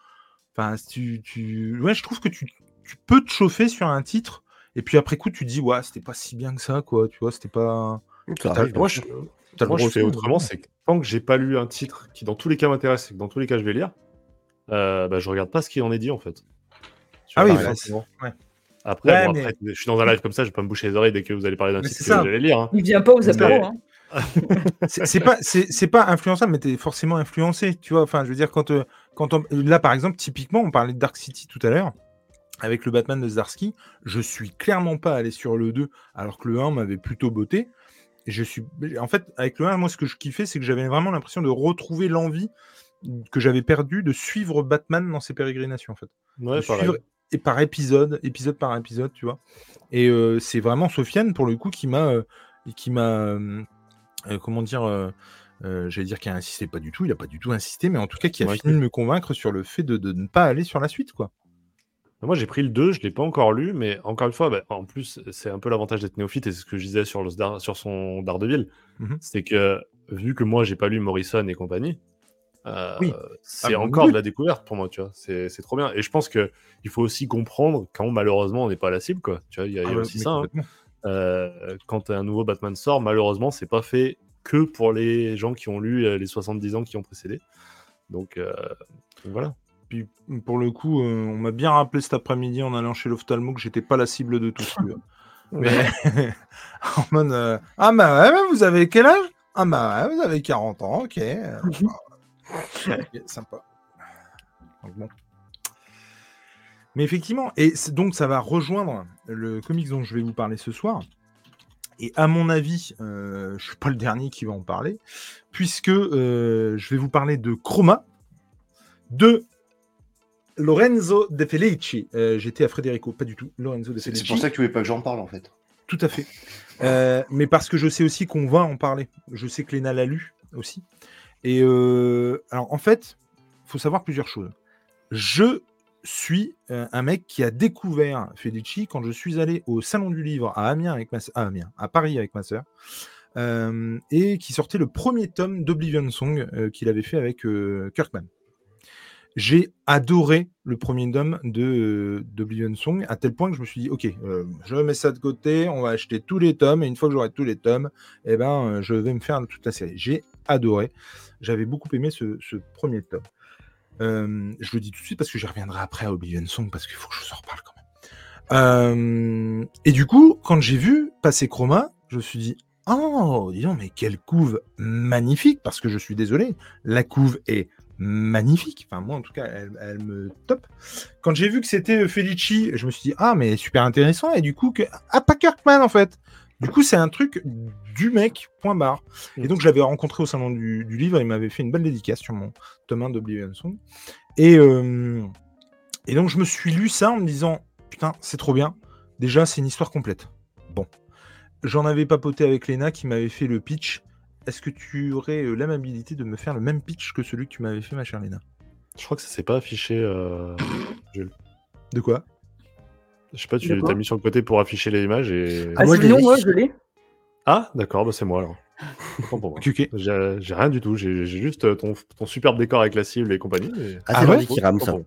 Enfin, si tu, tu... Ouais, je trouve que tu, tu peux te chauffer sur un titre. Et puis après coup, tu te dis, ouais, c'était pas si bien que ça, quoi. Tu vois, c'était pas. Ça T'as- arrive. Moi, je, T'as le moi, je droit fais autrement, hein. c'est que tant que j'ai pas lu un titre qui, dans tous les cas, m'intéresse et que dans tous les cas, je vais lire, euh, bah, je regarde pas ce qui en est dit, en fait. Tu Ah oui, par bah, ouais. Après, Ouais, bon, mais- après, je suis dans un live comme ça, je vais pas me boucher les oreilles dès que vous allez parler d'un titre que vous allez lire. hein. Il vient pas aux Mais- apéros. Hein. c'est c'est pas c'est c'est pas influençable mais t'es forcément influencé tu vois enfin je veux dire quand euh, quand on, là par exemple typiquement on parlait de Dark City tout à l'heure avec le Batman de Zdarsky je suis clairement pas allé sur le 2 alors que le 1 m'avait plutôt botté je suis en fait avec le 1 moi ce que je kiffais c'est que j'avais vraiment l'impression de retrouver l'envie que j'avais perdu de suivre Batman dans ses pérégrinations en fait Ouais, de pareil. suivre et par épisode, épisode par épisode, tu vois. Et euh, c'est vraiment Sofiane pour le coup qui m'a, euh, qui m'a, euh, comment dire, j'allais dire qu'il a insisté, pas du tout, il a pas du tout insisté, mais en tout cas qui a Ouais, fini de me convaincre sur le fait de, de ne pas aller sur la suite, quoi. Moi, j'ai pris le 2, je l'ai pas encore lu, mais encore une fois, bah, en plus, c'est un peu l'avantage d'être néophyte, et c'est ce que je disais sur, le, sur son Daredevil. Mhm. C'est que, vu que moi, j'ai pas lu Morrison et compagnie, euh, Oui. c'est Ah, encore oui. de la découverte pour moi, tu vois. C'est trop bien. Et je pense que il faut aussi comprendre quand, malheureusement, on n'est pas la cible, quoi. Tu vois, il y a, il y a Ah ouais, aussi ça. hein. Euh, quand un nouveau Batman sort, malheureusement, c'est pas fait que pour les gens qui ont lu euh, les 70 ans qui ont précédé. Donc, euh, donc voilà. Puis pour le coup, euh, on m'a bien rappelé cet après-midi en allant chez l'ophtalmo que j'étais pas la cible de tous. Mais en mode, euh, ah bah ouais, vous avez quel âge? Ah bah ouais, vous avez 40 ans, ok. euh, ok, sympa. Donc bon. Mais effectivement, et donc ça va rejoindre le comics dont je vais vous parler ce soir. Et à mon avis, euh, je suis pas le dernier qui va en parler, puisque euh, je vais vous parler de Chroma, de Lorenzo De Felici. Euh, J'étais à Federico, pas du tout. Lorenzo De Felici. c'est pour ça que tu voulais pas que j'en parle en fait. Tout à fait. Euh, mais parce que je sais aussi qu'on va en parler. Je sais que Léna l'a lu aussi. Et euh, alors, en fait, faut savoir plusieurs choses. Je suis un mec qui a découvert Felici quand je suis allé au Salon du Livre à Amiens avec ma à Amiens, à Paris avec ma sœur, et qui sortait le premier tome d'Oblivion Song qu'il avait fait avec Kirkman. J'ai adoré le premier tome de d'Oblivion Song à tel point que je me suis dit ok, euh, je mets ça de côté, on va acheter tous les tomes et une fois que j'aurai tous les tomes, eh ben euh, je vais me faire toute la série. J'ai adoré, j'avais beaucoup aimé ce, premier tome. Euh, je le dis tout de suite parce que j'y reviendrai après à Oblivion Song parce qu'il faut que je vous en reparle quand même. Euh, et du coup, quand j'ai vu passer Chroma, je me suis dit oh, dis donc, mais quelle couve magnifique parce que je suis désolé, la couve est magnifique. Enfin, moi, en tout cas, elle, me top. Quand j'ai vu que c'était euh, Felici, je me suis dit, ah, mais super intéressant. Et du coup, que... ah, pas Kirkman, en fait. Du coup, c'est un truc du mec, point barre. Et donc, je l'avais rencontré au salon du, livre. Il m'avait fait une belle dédicace sur mon tome 1 d'Oblivion Song. Et, euh, et donc, je me suis lu ça en me disant, putain, c'est trop bien. Déjà, c'est une histoire complète. Bon. J'en avais papoté avec Léna qui m'avait fait le pitch. Est-ce que tu aurais euh, l'amabilité de me faire le même pitch que celui que tu m'avais fait, ma chère Léna? Je crois que ça s'est pas affiché. euh, De quoi? Je sais pas, tu t'as mis sur le côté pour afficher les images et. Ah, moi, sinon, moi, je l'ai. Ah, d'accord, bah c'est moi alors. J'ai rien du tout, j'ai juste euh, ton, ton superbe décor avec la cible et compagnie. Ah, Ah c'est ouais qui rame ça. Bon.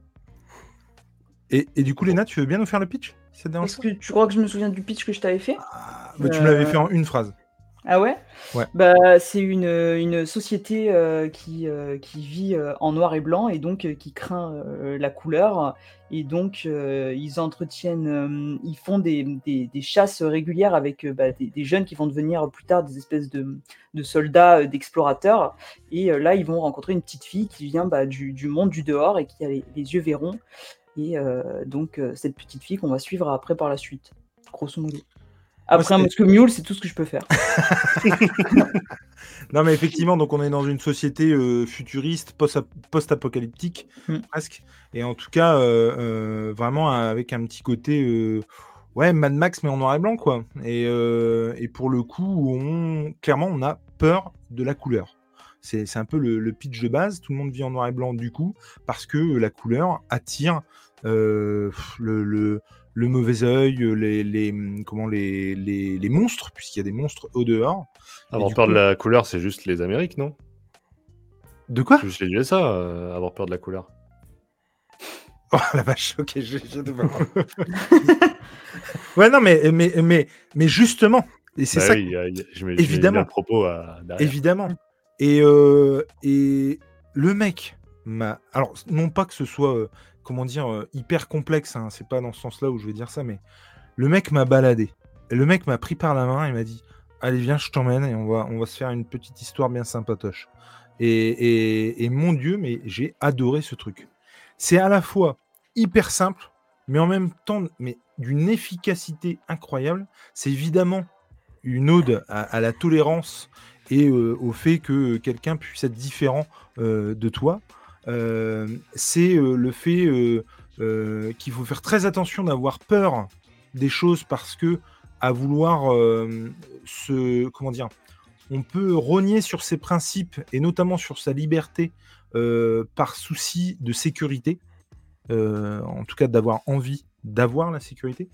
Et, et du coup, Léna, tu veux bien nous faire le pitch Est-ce que tu crois que je me souviens du pitch que je t'avais fait? Pas Bah, Tu me l'avais fait en une phrase. Ah ouais? Ouais. Bah, c'est une, une société euh, qui, euh, qui vit euh, en noir et blanc et donc qui craint la couleur. Et donc, ils entretiennent, ils font des, des- des chasses régulières avec bah, des, des jeunes qui vont devenir plus tard des espèces de, de soldats, d'explorateurs. Et là, ils vont rencontrer une petite fille qui vient bah, du, du monde du dehors et qui a les, les yeux verrons. Et donc, cette petite fille qu'on va suivre après par la suite, grosso modo. Après un c'est- Moscow Mule, c'est tout ce que je peux faire. Non, mais effectivement, donc on est dans une société euh, futuriste, post- post-apocalyptique, Mm. presque. Et en tout cas, euh, euh, vraiment avec un petit côté. euh, Ouais, Mad Max, mais en noir et blanc, quoi. Et, euh, et pour le coup, on, clairement, on a peur de la couleur. C'est c'est un peu le, le pitch de base. Tout le monde vit en noir et blanc, du coup, parce que la couleur attire euh, le, le, le mauvais œil, les, les, comment, les, les, les monstres, puisqu'il y a des monstres au dehors. Avoir peur coup- de la couleur, c'est juste les Amériques, non? De quoi? C'est juste les USA, euh, avoir peur de la couleur. Oh la vache, ok, je, je ouais, non, mais, mais, mais, mais justement, et c'est Bah ça, oui, je mets, je mets Évidemment. le propos à, derrière. évidemment. Et, euh, et le mec m'a. Alors, non pas que ce soit, euh, comment dire, euh, hyper complexe, hein, c'est pas dans ce sens-là où je vais dire ça, mais le mec m'a baladé. Le mec m'a pris par la main et m'a dit Allez, viens, je t'emmène et on va, se faire une petite histoire bien sympatoche. Et, mon Dieu, mais j'ai adoré ce truc. C'est à la fois hyper simple, mais en même temps, mais d'une efficacité incroyable. C'est évidemment une ode à, à la tolérance et euh, au fait que quelqu'un puisse être différent euh, de toi. Euh, c'est euh, le fait euh, qu'il faut faire très attention d'avoir peur des choses parce que à vouloir se comment dire on peut rogner sur ses principes et notamment sur sa liberté par souci de sécurité en tout cas d'avoir envie d'avoir la sécurité.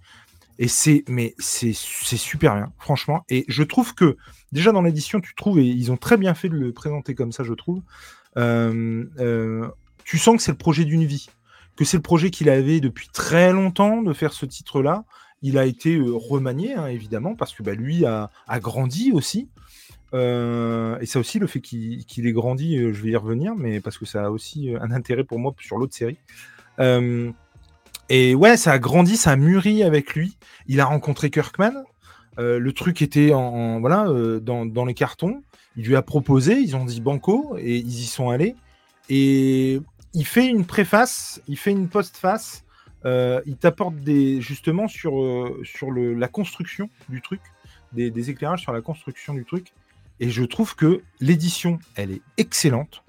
Et c'est mais c'est super bien franchement. Et je trouve que déjà dans l'édition tu trouves et ils ont très bien fait de le présenter comme ça je trouve tu sens que c'est le projet d'une vie que c'est le projet qu'il avait depuis très longtemps de faire ce titre là il a été euh, remanié hein, évidemment parce que bah, lui a, grandi aussi euh, et ça aussi, le fait qu'il ait grandi, euh, je vais y revenir, mais parce que ça a aussi euh, un intérêt pour moi sur l'autre série. Euh, et ouais, ça a grandi, ça a mûri avec lui. Il a rencontré Kirkman. Euh, le truc était en, voilà euh, dans les cartons. Il lui a proposé, ils ont dit banco et ils y sont allés. Et il fait une préface, il fait une postface, euh, il t'apporte des justement sur, euh, la construction du truc, des, des éclairages sur la construction du truc. Et je trouve que l'édition, elle est excellente.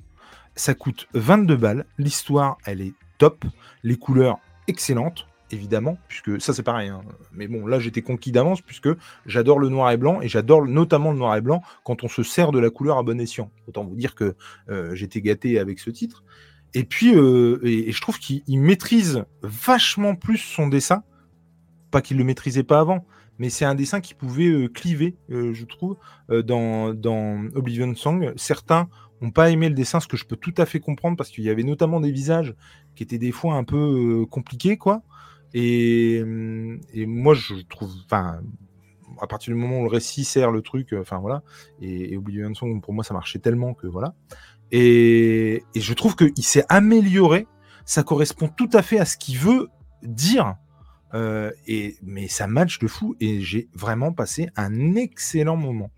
Ça coûte 22 balles. L'histoire, elle est top. Les couleurs, excellentes, évidemment, puisque ça, c'est pareil. hein. Mais bon, là, j'étais conquis d'avance, puisque j'adore le noir et blanc, et j'adore notamment le noir et blanc quand on se sert de la couleur à bon escient. Autant vous dire que euh, j'étais gâté avec ce titre. Et puis, euh, et, je trouve qu'il il maîtrise vachement plus son dessin. Pas qu'il le maîtrisait pas avant, mais c'est un dessin qui pouvait euh, cliver, je trouve, dans, Oblivion Song. Certains n'ont pas aimé le dessin, ce que je peux tout à fait comprendre, parce qu'il y avait notamment des visages qui étaient des fois un peu compliqués, quoi. Et, hum, et moi, je trouve, enfin, à partir du moment où le récit sert le truc, euh, enfin voilà, et, et Oblivion Song, pour moi, ça marchait tellement que voilà. Et, je trouve qu'il s'est amélioré, ça correspond tout à fait à ce qu'il veut dire. Euh, et, mais ça match de fou et j'ai vraiment passé un excellent moment.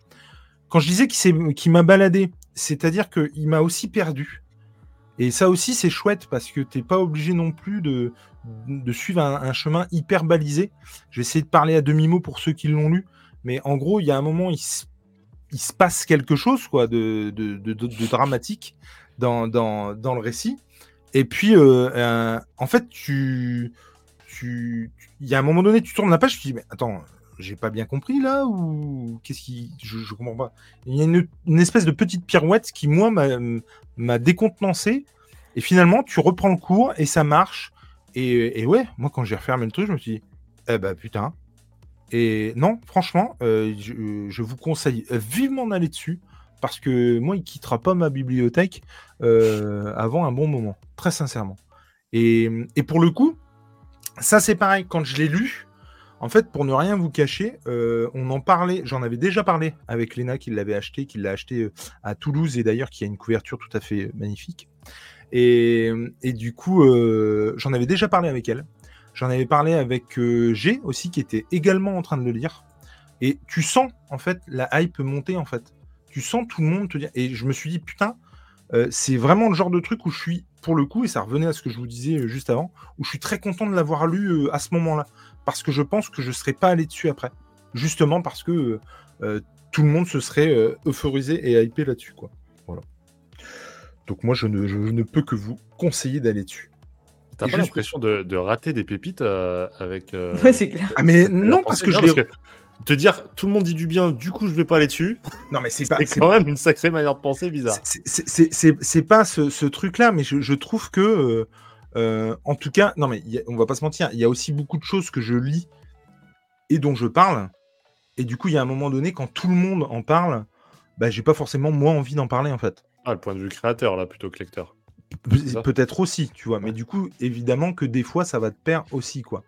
Quand je disais qu'il m'a baladé, c'est-à-dire qu'il m'a aussi perdu. Et ça aussi, c'est chouette parce que t'es pas obligé non plus de, de suivre un, chemin hyper balisé. Je vais essayer de parler à demi-mot pour ceux qui l'ont lu, mais en gros, il y a un moment, il se, passe quelque chose quoi, de, dramatique dans, le récit. Et puis, euh, en fait, tu, tu, il y a un moment donné, tu tournes la page, tu dis, mais attends, j'ai pas bien compris là ou qu'est-ce qui, je, comprends pas. Il y a une, une espèce de petite pirouette qui moi m'a décontenancé. Et finalement, tu reprends le cours et ça marche. Et, ouais, moi quand j'ai refermé le truc, je me suis dit, eh ben putain. Et non, franchement, euh, je, vous conseille vivement d'aller dessus parce que moi, il quittera pas ma bibliothèque euh, avant un bon moment, très sincèrement. Et, pour le coup, ça c'est pareil, quand je l'ai lu, en fait, pour ne rien vous cacher, euh, on en parlait, j'en avais déjà parlé avec Léna qui l'avait acheté, qui l'a acheté à Toulouse et d'ailleurs qui a une couverture tout à fait magnifique. Et, du coup, euh, j'en avais déjà parlé avec elle. J'en avais parlé avec euh, G aussi, qui était également en train de le lire. Et tu sens, en fait, la hype monter, en fait. Tu sens tout le monde te dire. Et je me suis dit, putain, euh, c'est vraiment le genre de truc où je suis, pour le coup, et ça revenait à ce que je vous disais juste avant, où je suis très content de l'avoir lu à ce moment-là. Parce que je pense que je ne serais pas allé dessus après. Justement parce que tout le monde se serait euphorisé et hypé là-dessus, quoi. Donc moi, je ne, je ne peux que vous conseiller d'aller dessus. T'as pas juste- l'impression de, de rater des pépites euh, avec. euh, Ouais, c'est clair. Ah mais non, parce que je. Te dire, tout le monde dit du bien, du coup je vais pas aller dessus, Non mais c'est pas... c'est c'est quand même une sacrée manière de penser bizarre. C'est- pas ce, ce truc-là, mais je, je trouve que, euh, en tout cas, non mais il y a- on va pas se mentir, il y a aussi beaucoup de choses que je lis et dont je parle, et du coup, il y a un moment donné, quand tout le monde en parle, bah, j'ai pas forcément moi envie d'en parler en fait. Ah, le point de vue créateur là plutôt que lecteur. Pe- Peut-être aussi, tu vois, mais du coup, évidemment que des fois, ça va te perdre aussi, quoi.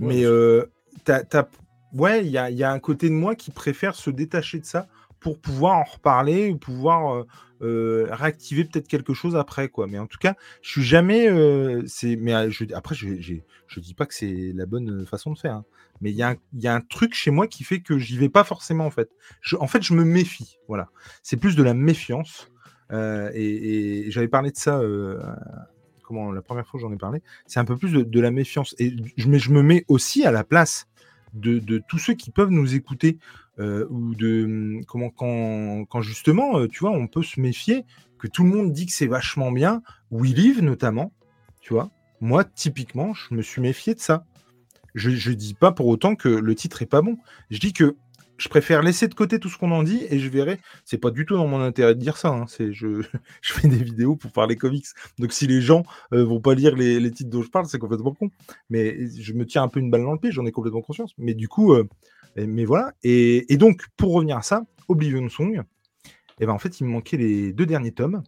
Ouais, mais euh, t'as- t'as- ouais, il y a, il y a un côté de moi qui préfère se détacher de ça pour pouvoir en reparler ou pouvoir euh, euh, réactiver peut-être quelque chose après, quoi. Mais en tout cas, je suis jamais. c'est, mais je, après, je, je dis pas que c'est la bonne façon de faire. hein. Mais il y, a un- il y a un truc chez moi qui fait que j'y vais pas forcément en fait. En fait, je me méfie. Voilà. C'est plus de la méfiance. Euh, et, j'avais parlé de ça. euh, comment la première fois j'en ai parlé, c'est un peu plus de, la méfiance. Et je, mais je me mets aussi à la place de, tous ceux qui peuvent nous écouter euh, ou de hum, comment quand, quand justement, tu vois, on peut se méfier que tout le monde dit que c'est vachement bien. We Live notamment, tu vois. Moi, typiquement, je me suis méfié de ça. Je, je dis pas pour autant que le titre est pas bon. Je dis que je préfère laisser de côté tout ce qu'on en dit et je verrai. C'est pas du tout dans mon intérêt de dire ça. hein. C'est je, je fais des vidéos pour parler comics. Donc si les gens euh, vont pas lire les, titres dont je parle, c'est complètement con. Mais je me tiens un peu une balle dans le pied, j'en ai complètement conscience. Mais du coup, euh, mais voilà. Et, donc, pour revenir à ça, Oblivion Song, et ben en fait, il me manquait les deux derniers tomes.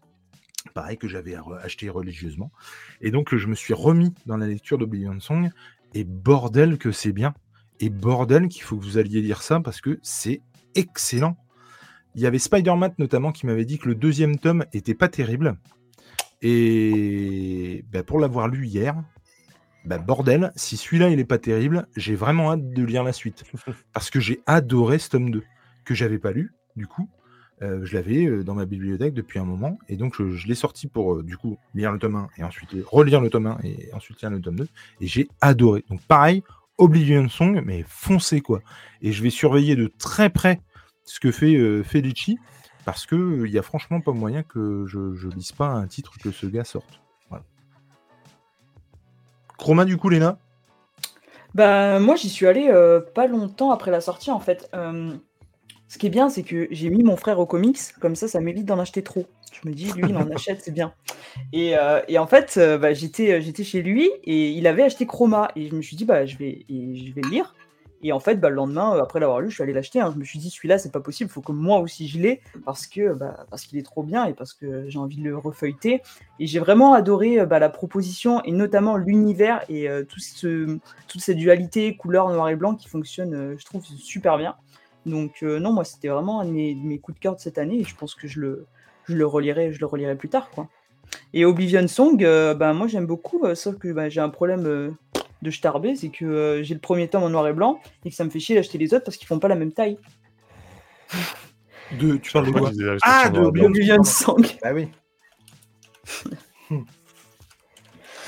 Pareil que j'avais acheté religieusement. Et donc, je me suis remis dans la lecture d'Oblivion Song. Et bordel que c'est bien. Et bordel qu'il faut que vous alliez lire ça parce que c'est excellent. Il y avait Spider-Man notamment qui m'avait dit que le deuxième tome était pas terrible. Et ben, pour l'avoir lu hier, ben, bordel, si celui-là il est pas terrible, j'ai vraiment hâte de lire la suite. Parce que j'ai adoré ce tome 2, que j'avais pas lu, du coup. Euh, je l'avais euh, dans ma bibliothèque depuis un moment, et donc je, je l'ai sorti pour euh, du coup lire le tome 1 et ensuite relire le tome 1 et ensuite lire le tome 2, et j'ai adoré. Donc pareil, Oblivion Song, mais foncez quoi. Et je vais surveiller de très près ce que fait euh, Felici, parce que il y a franchement pas moyen que je, lise pas un titre que ce gars sorte. Chroma du coup, Léna? Bah, moi, j'y suis allée euh, pas longtemps après la sortie, en fait. Euh, ce qui est bien, c'est que j'ai mis mon frère au comics, comme ça, ça m'évite d'en acheter trop. Je me dis, lui, il en achète, c'est bien. Et, euh, et en fait, euh, bah, j'étais, j'étais chez lui et il avait acheté Chroma. Et je me suis dit, bah, je vais, et je vais le lire. Et en fait, bah, le lendemain, euh, après l'avoir lu, je suis allé l'acheter. hein. Je me suis dit, celui-là, c'est pas possible, il faut que moi aussi je l'ai, parce que bah, parce qu'il est trop bien et parce que j'ai envie de le refeuilleter. Et j'ai vraiment adoré euh, bah, la proposition et notamment l'univers et euh, tout ce, toute cette dualité couleur noir et blanc qui fonctionne, euh, je trouve, super bien. Donc euh, non, moi, c'était vraiment un de mes, de mes coups de cœur de cette année et je pense que je le, je le relirai, je le relirai plus tard, quoi. Et Oblivion Song, euh, bah, moi j'aime beaucoup, euh, sauf que bah, j'ai un problème euh, de starbé, c'est que euh, j'ai le premier tome en noir et blanc et que ça me fait chier d'acheter les autres parce qu'ils font pas la même taille. de, Tu parles de quoi? Ah, de. Oblivion Song. Bah oui. Hmm.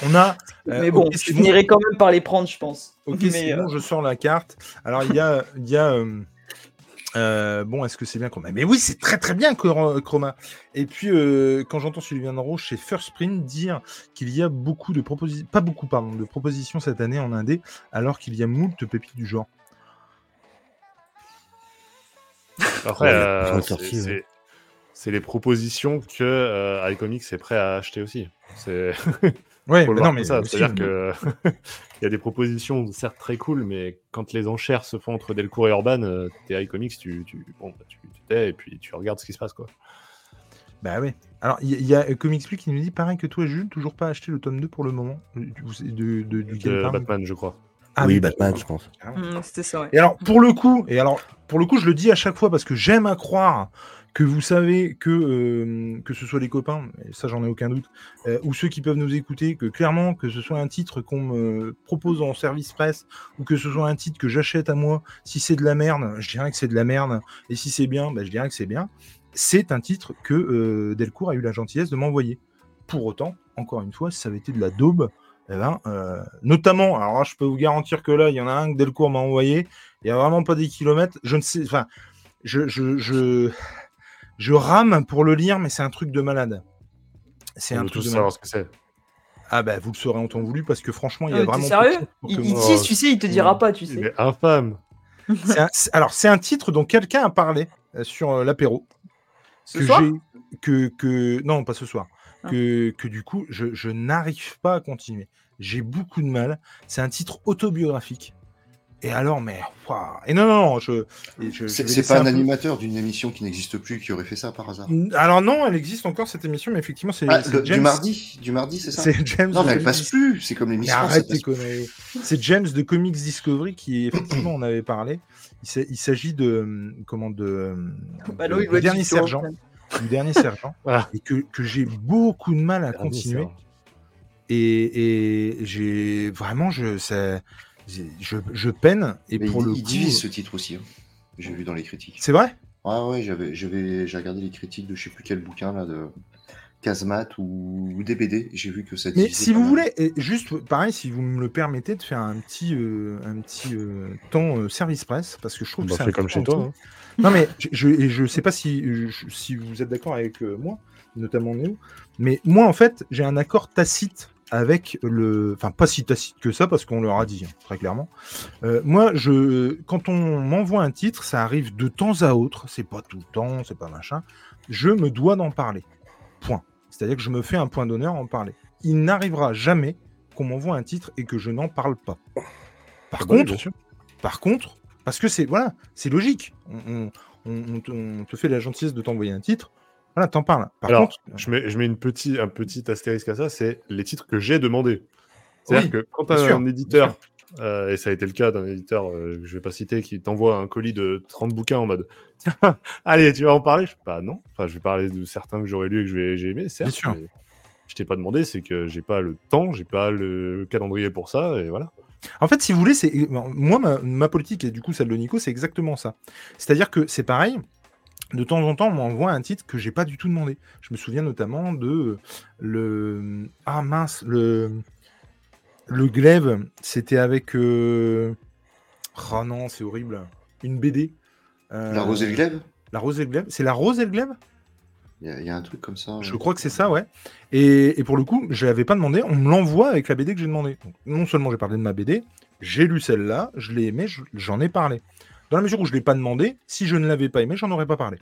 On a. euh, Mais bon, je finirai quand même par les prendre, je pense. Ok, Mais, euh, bon, je sors la carte. Alors, il y a. Il y a euh, euh, bon, est-ce que c'est bien Chroma Mais oui, c'est très très bien Chro- Chroma. Et puis, euh, quand j'entends Sylvain Roche chez First Print dire qu'il y a beaucoup de propositions, pas beaucoup, pardon, de propositions cette année en Indé, alors qu'il y a moult pépites du genre. Après, Ouais, euh, c'est- les propositions que euh, iComics est prêt à acheter aussi. C'est Le mais non, mais ça. C'est-à-dire que il y a des propositions certes très cool, mais quand les enchères se font entre Delcourt et Urban, euh, t'es iComics, tu, tu, bon, bah, tu, tu tais et puis tu regardes ce qui se passe quoi. Bah ouais. Alors, il y, a- il y a euh, Comics Plus qui nous dit pareil que toi, Jules, toujours pas acheté le tome 2 pour le moment. Du- De, de, du De Game Batman, je crois. Ah oui, Batman, je pense. Mm, C'était ça, ouais. Et alors, pour le coup, et alors, pour le coup, je le dis à chaque fois parce que j'aime à croire que vous savez que, euh, que ce soit les copains, et ça j'en ai aucun doute, euh, ou ceux qui peuvent nous écouter, que clairement, que ce soit un titre qu'on me propose en service presse, ou que ce soit un titre que j'achète à moi, si c'est de la merde, je dirais que c'est de la merde, et si c'est bien, bah, je dirais que c'est bien. C'est un titre que euh, Delcourt a eu la gentillesse de m'envoyer. Pour autant, encore une fois, si ça avait été de la daube, eh ben, euh, notamment, alors là, je peux vous garantir que là, il y en a un que Delcourt m'a envoyé, il n'y a vraiment pas des kilomètres. Je ne sais, enfin, je, je, je, je rame pour le lire, mais c'est un truc de malade. C'est un truc de malade. ce que c'est. Ah bah vous le saurez en temps voulu parce que franchement, il y Ah, a mais vraiment. Sérieux Il, il moi- tease, tu sais, il te dira pas, tu Il sais. est infâme. C'est un- c'est- alors c'est un titre dont quelqu'un a parlé euh, sur euh, l'apéro. Ce que soir j'ai que que non pas ce soir Ah. Que que du coup je, je n'arrive pas à continuer j'ai beaucoup de mal c'est un titre autobiographique et alors mais et non non non je, je- C'est pas un peu- animateur d'une émission qui n'existe plus qui aurait fait ça par hasard? alors non elle existe encore cette émission mais effectivement c'est Ah, du mardi, du mardi, c'est ça? C'est James Non, mais elle passe Comics- plus. C'est comme l'émission. ça arrête passe tes conneries. C'est James de Comics Discovery qui effectivement on avait parlé. Il s'agit de hum, comment de, hum, Bah de- il dernier sergent. Du dernier sergent, et que, que j'ai beaucoup de mal à Dernier continuer. sergent. Et, et j'ai vraiment je ça- j'ai- je, je peine et Mais pour il, le il coup divise ce titre aussi. hein. J'ai vu dans les critiques. c'est vrai? Ah ouais, j'avais, j'avais, j'ai regardé les critiques de je sais plus quel bouquin là de Casemat ou, ou DBD. J'ai vu que ça. Mais si vous voulez, juste pareil, si vous me le permettez de faire un petit, euh, un petit euh, temps euh, service presse, parce que je trouve Bah, que c'est comme chez toi. hein. Non, mais je, je sais pas si, je- si vous êtes d'accord avec euh, moi, notamment Néo, mais moi, en fait, j'ai un accord tacite avec le. Enfin, pas si tacite que ça, parce qu'on leur a dit, hein, très clairement. Euh, moi, je, quand on m'envoie un titre, ça arrive de temps à autre, c'est pas tout le temps, c'est pas machin, je me dois d'en parler. Point. C'est-à-dire que je me fais un point d'honneur à en parler. Il n'arrivera jamais qu'on m'envoie un titre et que je n'en parle pas. Par Ah bah contre, par contre, parce que c'est voilà, c'est logique. On, on- on- on te, fait la gentillesse de t'envoyer un titre. Voilà, t'en parles. Par Alors, contre, je mets, je mets une petit, un petit astérisque à ça, c'est les titres que j'ai demandés. C'est-à-dire Oui, que quand bien sûr, un éditeur, euh, et ça a été le cas d'un éditeur euh, que je vais pas citer, qui t'envoie un colis de 30 bouquins en mode allez, tu vas en parler? Je pas non. Enfin, je vais parler de certains que j'aurais lu et que j'ai aimé, certes. sûr. mais Je t'ai pas demandé, c'est que j'ai pas le temps, j'ai pas le calendrier pour ça, et voilà. En fait, si vous voulez, c'est moi ma, ma politique et du coup celle de Nico, c'est exactement ça. C'est-à-dire que c'est pareil. de temps en temps, on m'envoie un titre que j'ai pas du tout demandé. Je me souviens notamment de le. Ah mince, le. Le glaive, c'était avec. euh, Oh non, c'est horrible. Une BD. Euh, La rose et le glaive? La rose et le glaive. C'est la rose et le glaive? Il y, a- il y a un truc comme ça. Je ouais. crois que c'est ça, ouais. Et, et pour le coup, je l'avais pas demandé. On me l'envoie avec la BD que j'ai demandé. Donc, non seulement j'ai parlé de ma BD, j'ai lu celle-là, je l'ai aimée, je- j'en ai parlé. Dans la mesure où je l'ai pas demandé, si je ne l'avais pas aimé, j'en aurais pas parlé.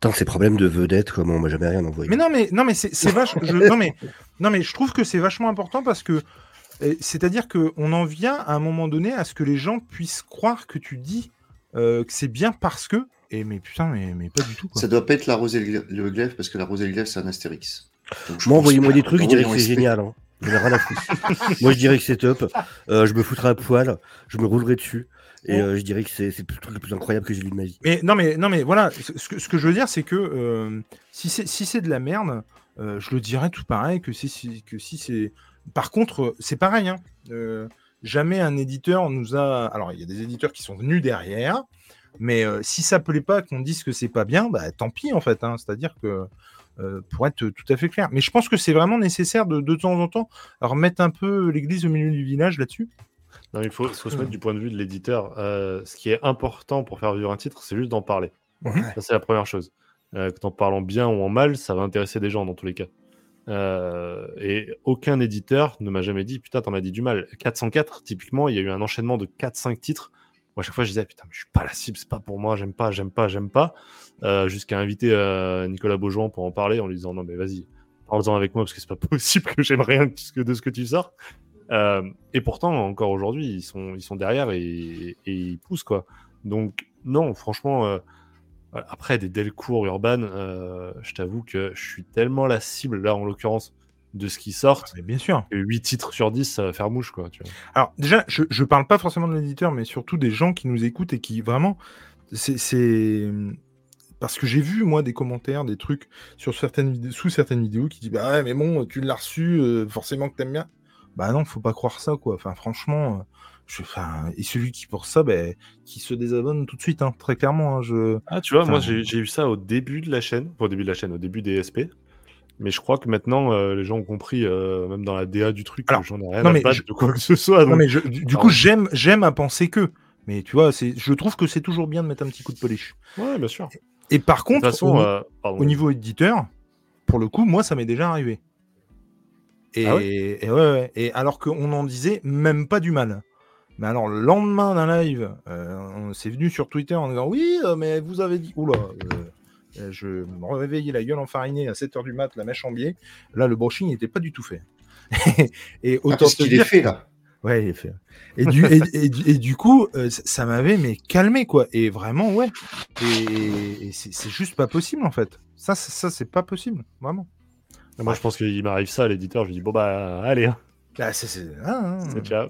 Tant ces problèmes de vedette, comment on m'a jamais rien envoyé. Mais non, mais non, mais c'est vachement. je- non mais non mais je trouve que c'est vachement important parce que euh, c'est-à-dire que on en vient à un moment donné à ce que les gens puissent croire que tu dis euh, que c'est bien parce que. Et mais putain, mais, mais pas du tout. Quoi. Ça doit pas être la rose et le gla- le glaive parce que la rose et le glaive, c'est un astérix. Donc, Moi, envoyez-moi des trucs, je dirais que c'est génial. Hein. J'en ai rien à foutre. Moi, je dirais que c'est top. Euh, je me foutrais à poil, je me roulerais dessus. Et euh, je dirais que c'est le truc le plus incroyable que j'ai lu de ma vie. Mais non, mais non, mais voilà. Ce, que, ce que je veux dire, c'est que euh, si c'est si de la merde, euh, je le dirais tout pareil que si, si- que si c'est. Par contre, c'est pareil. Hein. Euh, jamais un éditeur nous a. Alors, il y a des éditeurs qui sont venus derrière, mais euh, si ça plaît pas, qu'on dise que c'est pas bien, bah tant pis en fait. hein. C'est-à-dire que euh, pour être tout à fait clair. Mais je pense que c'est vraiment nécessaire de, de temps en temps remettre un peu l'église au milieu du village là-dessus. Non, il faut, faut se mettre du point de vue de l'éditeur. Euh, ce qui est important pour faire vivre un titre, c'est juste d'en parler. Ça, c'est la première chose. Euh, que en parlant bien ou en mal, ça va intéresser des gens dans tous les cas. Euh, et aucun éditeur ne m'a jamais dit Putain, t'en as dit du mal. 404, typiquement, il y a eu un enchaînement de 4-5 titres. Moi, à chaque fois, je disais Putain, mais je suis pas la cible, c'est pas pour moi, j'aime pas, j'aime pas, j'aime pas. Euh, Jusqu'à inviter euh, Nicolas Beaujean pour en parler en lui disant Non, mais vas-y, parle-en avec moi parce que c'est pas possible que j'aime rien de ce que- tu sors. Euh, et pourtant, encore aujourd'hui, ils sont, ils sont derrière et, ils poussent, quoi. Donc, non, franchement, après des Delcourt Urban, je t'avoue que je suis tellement la cible, là, en l'occurrence, de ce qui sortent. Mais bien sûr. que 8 titres sur 10, ça va faire mouche, quoi. Tu vois. Alors déjà, je, je parle pas forcément de l'éditeur, mais surtout des gens qui nous écoutent et qui vraiment, c'est parce que j'ai vu moi des commentaires, des trucs sur certaines vidéos, sous certaines vidéos qui disent bah ouais mais bon tu l'as reçu, euh, forcément que t'aimes bien. Bah non, faut pas croire ça quoi. Enfin franchement, euh, je, et celui qui pense ça, ben qui se désabonne tout de suite, hein, très clairement. hein, je Ah, tu vois, moi, j'ai eu ça au début de la chaîne, au début de la chaîne, au début des SP. Mais je crois que maintenant, euh, les gens ont compris, euh, même dans la DA du truc, Alors, que j'en ai rien non, à mais je- de quoi que ce soit. non mais je- du, coup j'aime j'aime à penser que. Mais tu vois, c'est, je trouve que c'est toujours bien de mettre un petit coup de polish. Ouais, bien sûr. Et par contre, façon, au- euh, au niveau éditeur, pour le coup, moi, ça m'est déjà arrivé. Et, Ah et, ouais, ouais. et alors qu'on en disait même pas du mal. Mais alors, le lendemain d'un live, euh, on s'est venu sur Twitter en disant Oui, euh, mais vous avez dit. Oula, euh, je me réveillais la gueule enfarinée à 7h du mat, la mèche en biais. Là, le brushing n'était pas du tout fait. et Ah, autant te qu'il est fait là? Ouais, il est fait. Et du, et, et du- et du coup, euh, ça- m'avait mais calmé quoi. Et vraiment, ouais. Et, et c'est juste pas possible en fait. Ça, c'est- ça c'est pas possible, vraiment. Moi, je pense qu'il m'arrive ça à l'éditeur. Je lui dis, bon, bah, allez, hein, Là, c'est ah, ah. c'est ciao.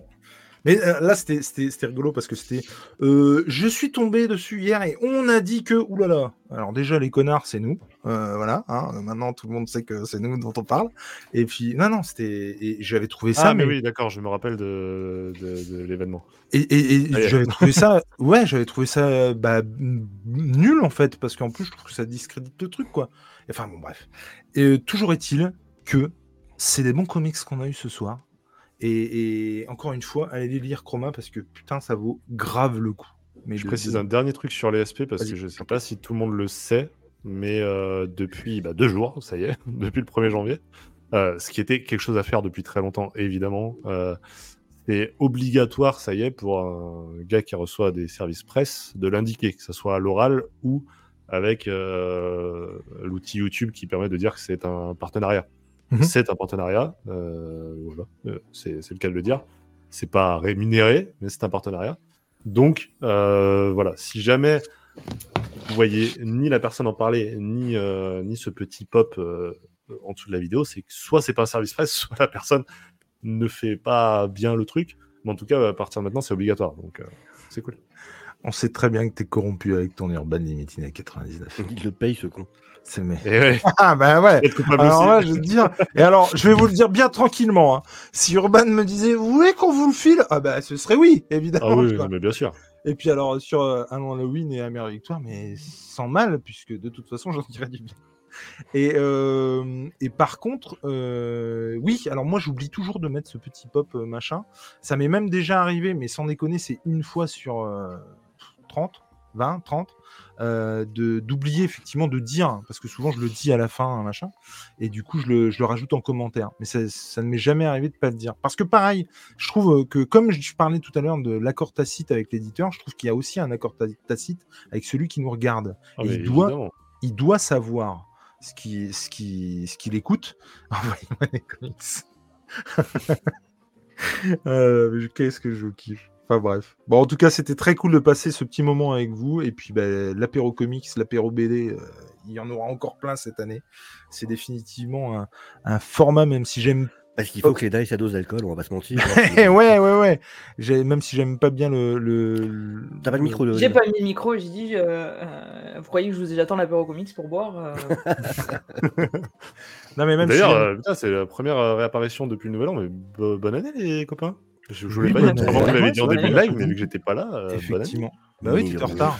Mais euh, là, c'était- rigolo parce que c'était. euh, je suis tombé dessus hier et on a dit que. Oulala. Alors, déjà, les connards, c'est nous. Euh, voilà. hein. Maintenant, tout le monde sait que c'est nous dont on parle. Et puis, non, non, c'était. Et j'avais trouvé ça. Ah, mais oui, d'accord, je me rappelle de, de, de l'événement. Et, et- Ah, j'avais trouvé ça, ouais, j'avais trouvé ça bah, nul en fait, parce qu'en plus je trouve que ça discrédite le truc quoi. Enfin bon bref. Et toujours est-il que c'est des bons comics qu'on a eu ce soir. Et, et encore une fois, allez lire Chroma parce que putain ça vaut grave le coup. Mais Je de- précise un dernier truc sur les SP parce que je sais pas si tout le monde le sait, mais euh, depuis bah, deux jours, ça y est, depuis le 1er janvier, euh, ce qui était quelque chose à faire depuis très longtemps, évidemment, euh, c'est obligatoire, ça y est, pour un gars qui reçoit des services presse de l'indiquer, que ce soit à l'oral ou avec l'outil YouTube qui permet de dire que c'est un partenariat. Mhm. C'est un partenariat, euh, voilà, euh, c'est le cas de le dire. C'est pas rémunéré, mais c'est un partenariat. Donc, euh, voilà, si jamais vous voyez ni la personne en parler, ni, euh, ni ce petit pop euh, en dessous de la vidéo, c'est que soit c'est pas un service presse, soit la personne ne fait pas bien le truc. Mais en tout cas, à partir de maintenant, c'est obligatoire. Donc, euh, c'est cool. On sait très bien que t'es corrompu avec ton Urban Limited à 99. Il le paye ce con. Mais. Ouais, Ah bah ouais. Alors là, je vais te dire. Et alors, je vais vous le dire bien tranquillement. hein. Si Urban me disait, vous voulez qu'on vous le file? Ah bah, ce serait oui, évidemment. Ah oui, mais bien sûr. Et puis alors sur euh, un Halloween et Amère Victoire, mais sans mal, puisque de toute façon j'en dirais du bien. Et, euh, et par contre, euh, oui, alors moi j'oublie toujours de mettre ce petit pop euh, machin. Ça m'est même déjà arrivé, mais sans déconner, c'est une fois sur euh, 30, 20, 30, euh, d'oublier effectivement de dire, parce que souvent je le dis à la fin, machin, et du coup je le, je le rajoute en commentaire. Mais ça, ça ne m'est jamais arrivé de pas le dire. Parce que pareil, je trouve que comme je parlais tout à l'heure de l'accord tacite avec l'éditeur, je trouve qu'il y a aussi un accord ta- tacite avec celui qui nous regarde. Ah, Et il doit, il doit savoir ce qui, ce qui, ce qu'il écoute. Envoyez-moi des comics. Euh, Qu'est-ce que je kiffe. Enfin bref. Bon, en tout cas, c'était très cool de passer ce petit moment avec vous. Et puis, bah, l'apéro comics, l'apéro BD, euh, il y en aura encore plein cette année. C'est définitivement un, un format, même si j'aime. Parce qu'il faut que les dice sa dose d'alcool, on va pas se mentir. ouais, ouais, ouais. J'ai- Même si j'aime pas bien le. le- le- T'as pas de micro, J'ai pas mis le micro, j'ai dit, euh, euh, vous croyez que je vous j'attends l'apéro comics pour boire euh, Non, mais même D'ailleurs, si. euh, c'est la première réapparition depuis le nouvel an, mais bo- bonne année les copains. Je, je voulais Oui, pas dire, avant que vous l'avez dit en c'est début de live, mais vu que j'étais pas là, euh. Effectivement. Bah oui, tu es en retard.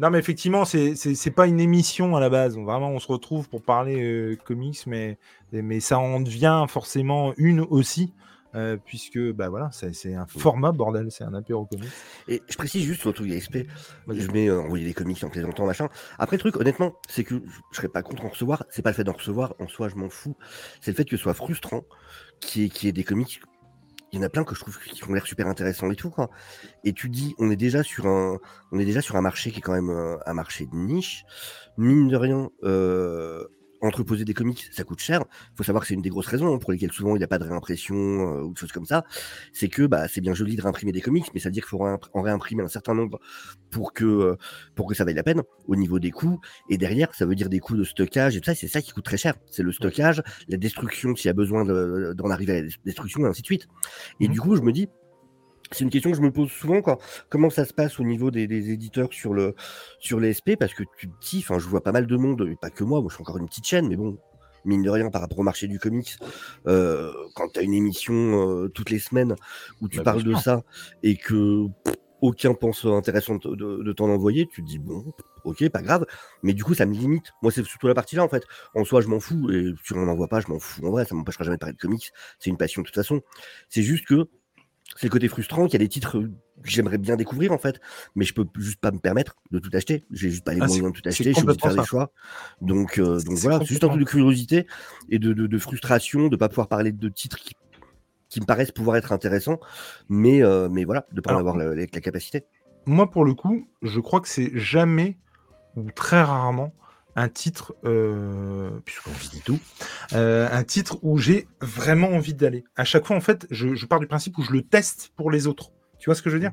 Non, mais effectivement, c'est c'est- c'est pas une émission à la base. On- Vraiment, on se retrouve pour parler euh, comics, mais, mais ça en devient forcément une aussi, euh, puisque bah voilà, c'est c'est un format bordel, c'est un apéro comics. Et je précise juste sur le truc ASP, Vas-y. je mets euh, envoyer des comics en plaisantant, machin. Après, le truc, honnêtement, c'est que je serais pas contre en recevoir. C'est pas le fait d'en recevoir, en soi, je m'en fous. C'est le fait que ce soit frustrant, qu'il y, ait- qu'il y ait des comics. Il y en a plein que je trouve qui ont l'air super intéressants et tout, quoi. Et tu dis, on est déjà sur un, on est déjà sur un marché qui est quand même euh, un marché de niche. Mine de rien, euh, entreposer des comics, ça coûte cher. Il faut savoir que c'est une des grosses raisons pour lesquelles souvent il n'y a pas de réimpression euh, ou de choses comme ça. C'est que bah, c'est bien joli de réimprimer des comics, mais ça veut dire qu'il faut en réimprimer un certain nombre pour que, euh, pour que ça vaille la peine au niveau des coûts. Et derrière, ça veut dire des coûts de stockage et tout ça. C'est ça qui coûte très cher. C'est le stockage, la destruction s'il y a besoin de- d'en arriver à la destruction et ainsi de suite. Et Mhm. du coup, je me dis, c'est une question que je me pose souvent quoi. Comment ça se passe au niveau des, des éditeurs sur le sur les SP Parce que tu te dis, enfin, je vois pas mal de monde, et pas que moi. Moi, je suis encore une petite chaîne, mais bon, mine de rien, par rapport au marché du comics, euh, quand tu as une émission euh, toutes les semaines où tu Bah, parles de ça et que pff, aucun pense intéressant de, de- de t'en envoyer, tu te dis bon, ok, pas grave. Mais du coup, ça me limite. Moi, c'est surtout la partie là en fait. En soi, je m'en fous et si on n'en envoie pas, je m'en fous. En vrai, ça m'empêchera jamais de parler de comics. C'est une passion de toute façon. C'est juste que c'est le côté frustrant qu'il y a des titres euh, que j'aimerais bien découvrir en fait, mais je peux juste pas me permettre de tout acheter. J'ai juste pas les Ah, moyens de tout acheter. Je suis obligé de faire des choix. Donc, euh, donc voilà, c'est juste un truc de curiosité et de, de, de frustration de pas pouvoir parler de titres qui, qui me paraissent pouvoir être intéressants, mais, euh, mais voilà, de pas en avoir la, la- la capacité. Moi, pour le coup, je crois que c'est jamais ou très rarement un titre, euh, puisqu'on dit tout, euh, un titre où j'ai vraiment envie d'aller. À chaque fois, en fait, je, je pars du principe où je le teste pour les autres. Tu vois ce que je veux dire?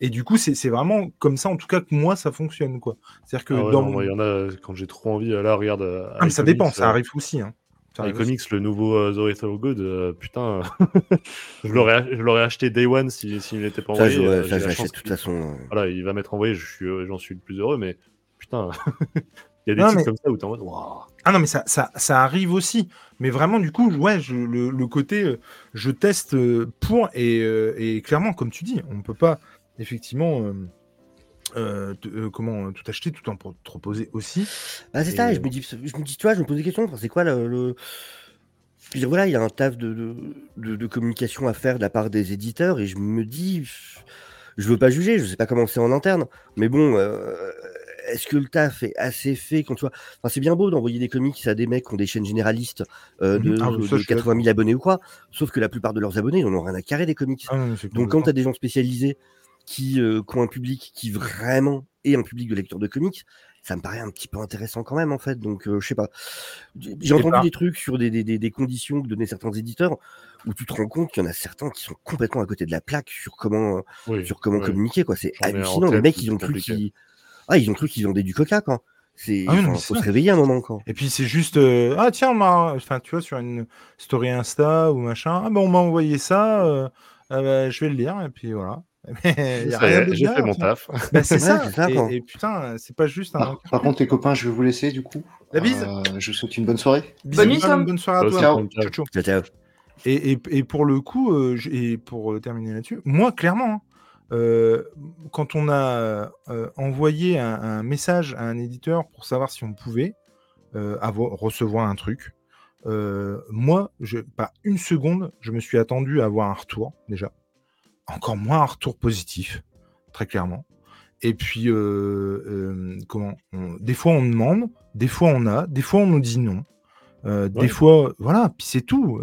Et du coup, c'est c'est vraiment comme ça, en tout cas, que moi, ça fonctionne. quoi. C'est-à-dire que Ah ouais, dans non, mon- moi, il y en a quand j'ai trop envie. Là, regarde. euh, Ah, mais ça dépend, ça euh, arrive aussi. Hein. Ça arrive aussi. iComics, le nouveau euh, The Lethal Good, euh, putain, je l'aurais je l'aurais acheté Day One s'il s'il n'était pas Ça, envoyé. je, ça, j'ai je la chance l'achète de toute façon. Voilà, il va m'être envoyé, suis, j'en suis le plus heureux, mais putain, il y a des Non, titres mais- comme ça où t'es en mode. Ah non, mais ça, ça, ça arrive aussi. Mais vraiment, du coup, ouais, je- le, le côté, euh, je teste euh, pour, et, euh, et clairement, comme tu dis, on ne peut pas, effectivement, euh, euh, euh, comment, tout acheter, tout en proposer aussi. Bah, c'est Et- ça, et je me dis, je me dis, tu vois, je me pose des questions. C'est quoi le. le- Je veux dire, voilà, il y a un taf de, de, de- de communication à faire de la part des éditeurs, et je me dis, je veux pas juger, je sais pas comment c'est en interne, mais bon, euh, est-ce que le taf est assez fait quand tu vois. Enfin, c'est bien beau d'envoyer des comics à des mecs qui ont des chaînes généralistes euh, de, Mhm. Ah ça, de je suis 80 000 abonnés ou quoi, sauf que la plupart de leurs abonnés, ils en ont rien à carrer des comics. Ah non, Donc quand tu as des gens spécialisés qui, euh, qui ont un public qui vraiment est un public de lecteurs de comics, ça me paraît un petit peu intéressant quand même en fait. Donc euh, je sais pas. J'ai entendu pas. des trucs sur des, des- des- des conditions que donnaient certains éditeurs où tu te rends compte qu'il y en a certains qui sont complètement à côté de la plaque sur comment, euh, Oui, sur comment oui. communiquer quoi. C'est hallucinant. Les mecs ils ont cru compliqué. Ah, ils ont cru qu'ils vendaient du coca quoi. C'est Ah enfin, faut se réveiller un moment quoi. Et puis c'est juste, euh, ah tiens, on m'a- enfin, tu vois, sur une story Insta ou machin, ah ben on m'a envoyé ça, euh, ah ben, je vais le lire, et puis voilà. J'ai fait mon taf. Bah, c'est Ouais, ça. c'est ça, et, et putain, c'est pas juste un. Par, par contre, les copains, je vais vous laisser du coup. La bise. Euh, je vous souhaite une bonne soirée. Bisous, Bonne nuit, bisous, Sam. bonne soirée à Bah, toi. ciao. Ciao, ciao. Ciao, ciao. Et, et- et pour le coup, euh, et pour euh, terminer là-dessus, moi, clairement, hein, euh, quand on a euh, envoyé un, un message à un éditeur pour savoir si on pouvait euh, avoir, recevoir un truc, moi, je, pas une seconde, je me suis attendu à avoir un retour, déjà. Encore moins un retour positif, très clairement. Et puis, comment on- Des fois, on demande, des fois, on a, des fois, on nous dit non. Des fois, voilà, puis c'est tout.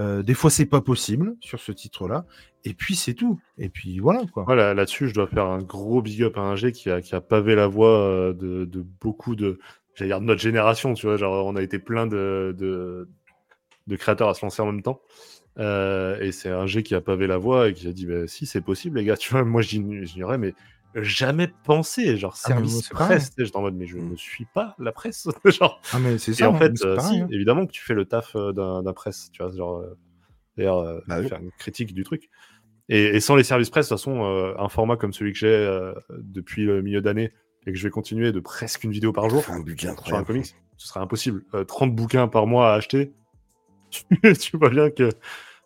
Euh, des fois, c'est pas possible sur ce titre-là. Et puis, c'est tout. Et puis, voilà, quoi. Voilà, là-dessus, je dois faire un gros big up à un G qui a, qui a pavé la voie euh, de, de beaucoup de, j'allais dire de notre génération, tu vois, genre on a été plein de, de, créateurs à se lancer en même temps. Euh, et c'est un G qui a pavé la voie et qui a dit, bah, si c'est possible, les gars, tu vois, moi j'ign- j'ignorais, mais jamais pensé, genre Ah, service pareil. presse, j'étais en mode, mais je Mm. ne suis pas la presse, genre. Ah, mais c'est Et ça. en hein, fait, euh, pareil, si, hein. évidemment que tu fais le taf euh, d'un presse, tu vois, genre, euh, d'ailleurs, euh, Bah oui. faire une critique du truc. Et, et sans les services presse, de toute façon, euh, un format comme celui que j'ai euh, depuis le milieu d'année et que je vais continuer de presque une vidéo par jour un budget sur un comics, ce serait impossible. Euh, 30 bouquins par mois à acheter, tu vois bien que.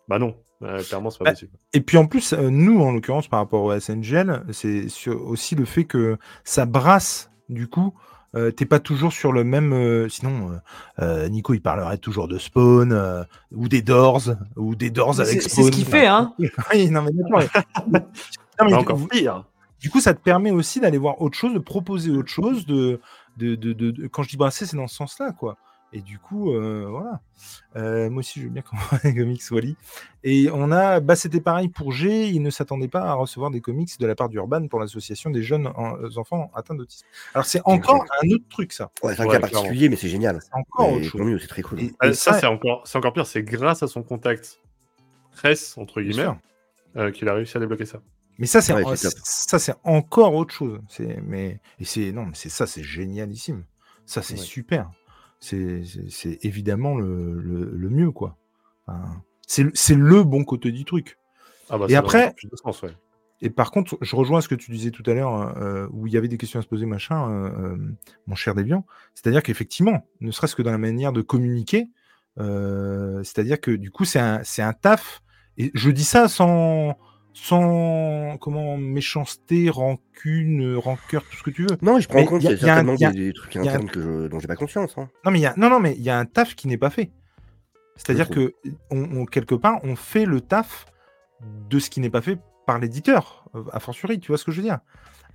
Bah non, euh, clairement, c'est pas Bah, possible. Et puis en plus, euh, nous, en l'occurrence, par rapport au SNGL, c'est aussi le fait que ça brasse, du coup, euh, t'es pas toujours sur le même. euh, sinon, euh, Nico, il parlerait toujours de Spawn, euh, ou des Doors, ou des Doors avec Spawn. c'est ce qu'il fait, hein. Oui, non, mais d'accord. mais- Non, mais Bah, du- encore pire. Du coup, ça te permet aussi d'aller voir autre chose, de proposer autre chose. De, de, de, de- de- quand je dis brasser, c'est dans ce sens-là, quoi. Et du coup, euh, voilà. Euh, moi aussi, je veux bien qu'on voit les comics Wally. Et on a, bah, c'était pareil pour G. Il ne s'attendait pas à recevoir des comics de la part d'Urban pour l'association des jeunes en- euh, enfants atteints d'autisme. Alors, c'est encore un autre truc, ça. Ouais, c'est un Ouais, cas clairement. particulier, mais c'est génial. C'est encore Et autre chose. c'est très cool. Et- et ça, ça, c'est encore, c'est encore pire. C'est grâce à son contact presse, entre guillemets, euh, qu'il a réussi à débloquer ça. Mais ça, c'est Ouais, en- ça, c'est encore autre chose. C'est mais et c'est non, mais c'est ça, c'est génialissime. Ça, c'est Ouais. super. C'est évidemment le, le, le mieux, quoi. Enfin, c'est le- c'est le bon côté du truc. Ah bah, Et après- sens, ouais. Et par contre, je rejoins ce que tu disais tout à l'heure, euh, où il y avait des questions à se poser, machin, euh, euh, mon cher Deviant. C'est-à-dire qu'effectivement, ne serait-ce que dans la manière de communiquer, euh, c'est-à-dire que du coup, c'est un, c'est un taf. Et je dis ça sans, sans comment méchanceté, rancune, rancœur, tout ce que tu veux. Non, je prends en Mais compte, y a- il y a y a un- certainement y a- des, des trucs un- internes que je, dont j'ai pas conscience. Hein. Non, mais il y a, non, non, mais il y a un taf qui n'est pas fait. C'est-à-dire que on, on- quelque part, on fait le taf de ce qui n'est pas fait par l'éditeur, euh, a fortiori. Tu vois ce que je veux dire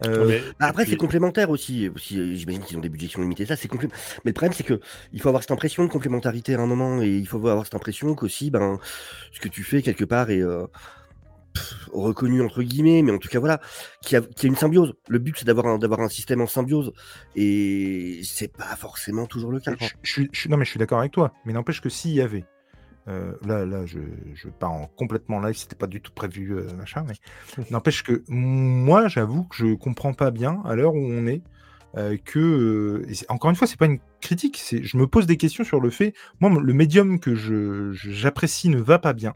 Euh, Mais- Bah, après, c'est complémentaire aussi. aussi euh, J'imagine qu'ils ont des budgets qui sont limités. Ça, c'est complé- Mais le problème, c'est que il faut avoir cette impression de complémentarité à un moment, et il faut avoir cette impression qu'aussi, ben, ce que tu fais quelque part est euh, reconnu entre guillemets, mais en tout cas, voilà, qu'il y, a- une symbiose. Le but, c'est d'avoir un, d'avoir un système en symbiose, et c'est pas forcément toujours le cas. Je, je suis- je suis- non, mais je suis d'accord avec toi. Mais n'empêche que s'il y avait. euh, là, là, je, je pars en complètement live, c'était pas du tout prévu, euh, machin, mais n'empêche que moi, j'avoue que je comprends pas bien à l'heure où on est euh, que. euh, encore une fois, c'est pas une critique, c'est je me pose des questions sur le fait. Moi, le médium que je- je- j'apprécie ne va pas bien.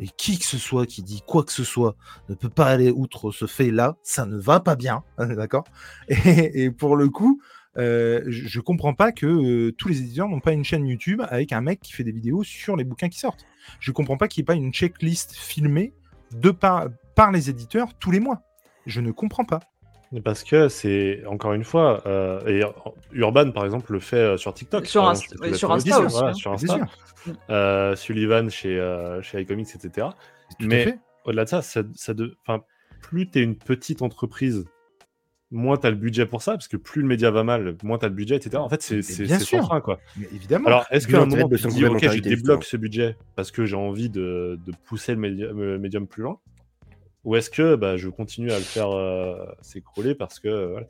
Et qui que ce soit qui dit quoi que ce soit ne peut pas aller outre ce fait-là, ça ne va pas bien, d'accord? Et, pour le coup, euh, je, comprends pas que euh, tous les éditeurs n'ont pas une chaîne YouTube avec un mec qui fait des vidéos sur les bouquins qui sortent. Je comprends pas qu'il n'y ait pas une checklist filmée de par les éditeurs tous les mois. Je ne comprends pas. Parce que c'est, encore une fois, euh, et Urban, par exemple, le fait euh, sur TikTok. Sur Insta- exemple, sur aussi, voilà, hein. sur Insta. Euh, Sullivan chez, euh, chez iComics, etc. tout Mais fait. au-delà de ça, ça, ça de... enfin, plus tu es une petite entreprise, moins tu as le budget pour ça, parce que plus le média va mal, moins tu as le budget, etc. En fait, c'est sans fin, quoi. Mais évidemment. Alors, est-ce qu'à un moment, de tu te dis, ok, je débloque justement. ce budget parce que j'ai envie de, de pousser le, média- le médium plus loin Ou est-ce que bah, je continue à le faire euh, s'écrouler parce que euh.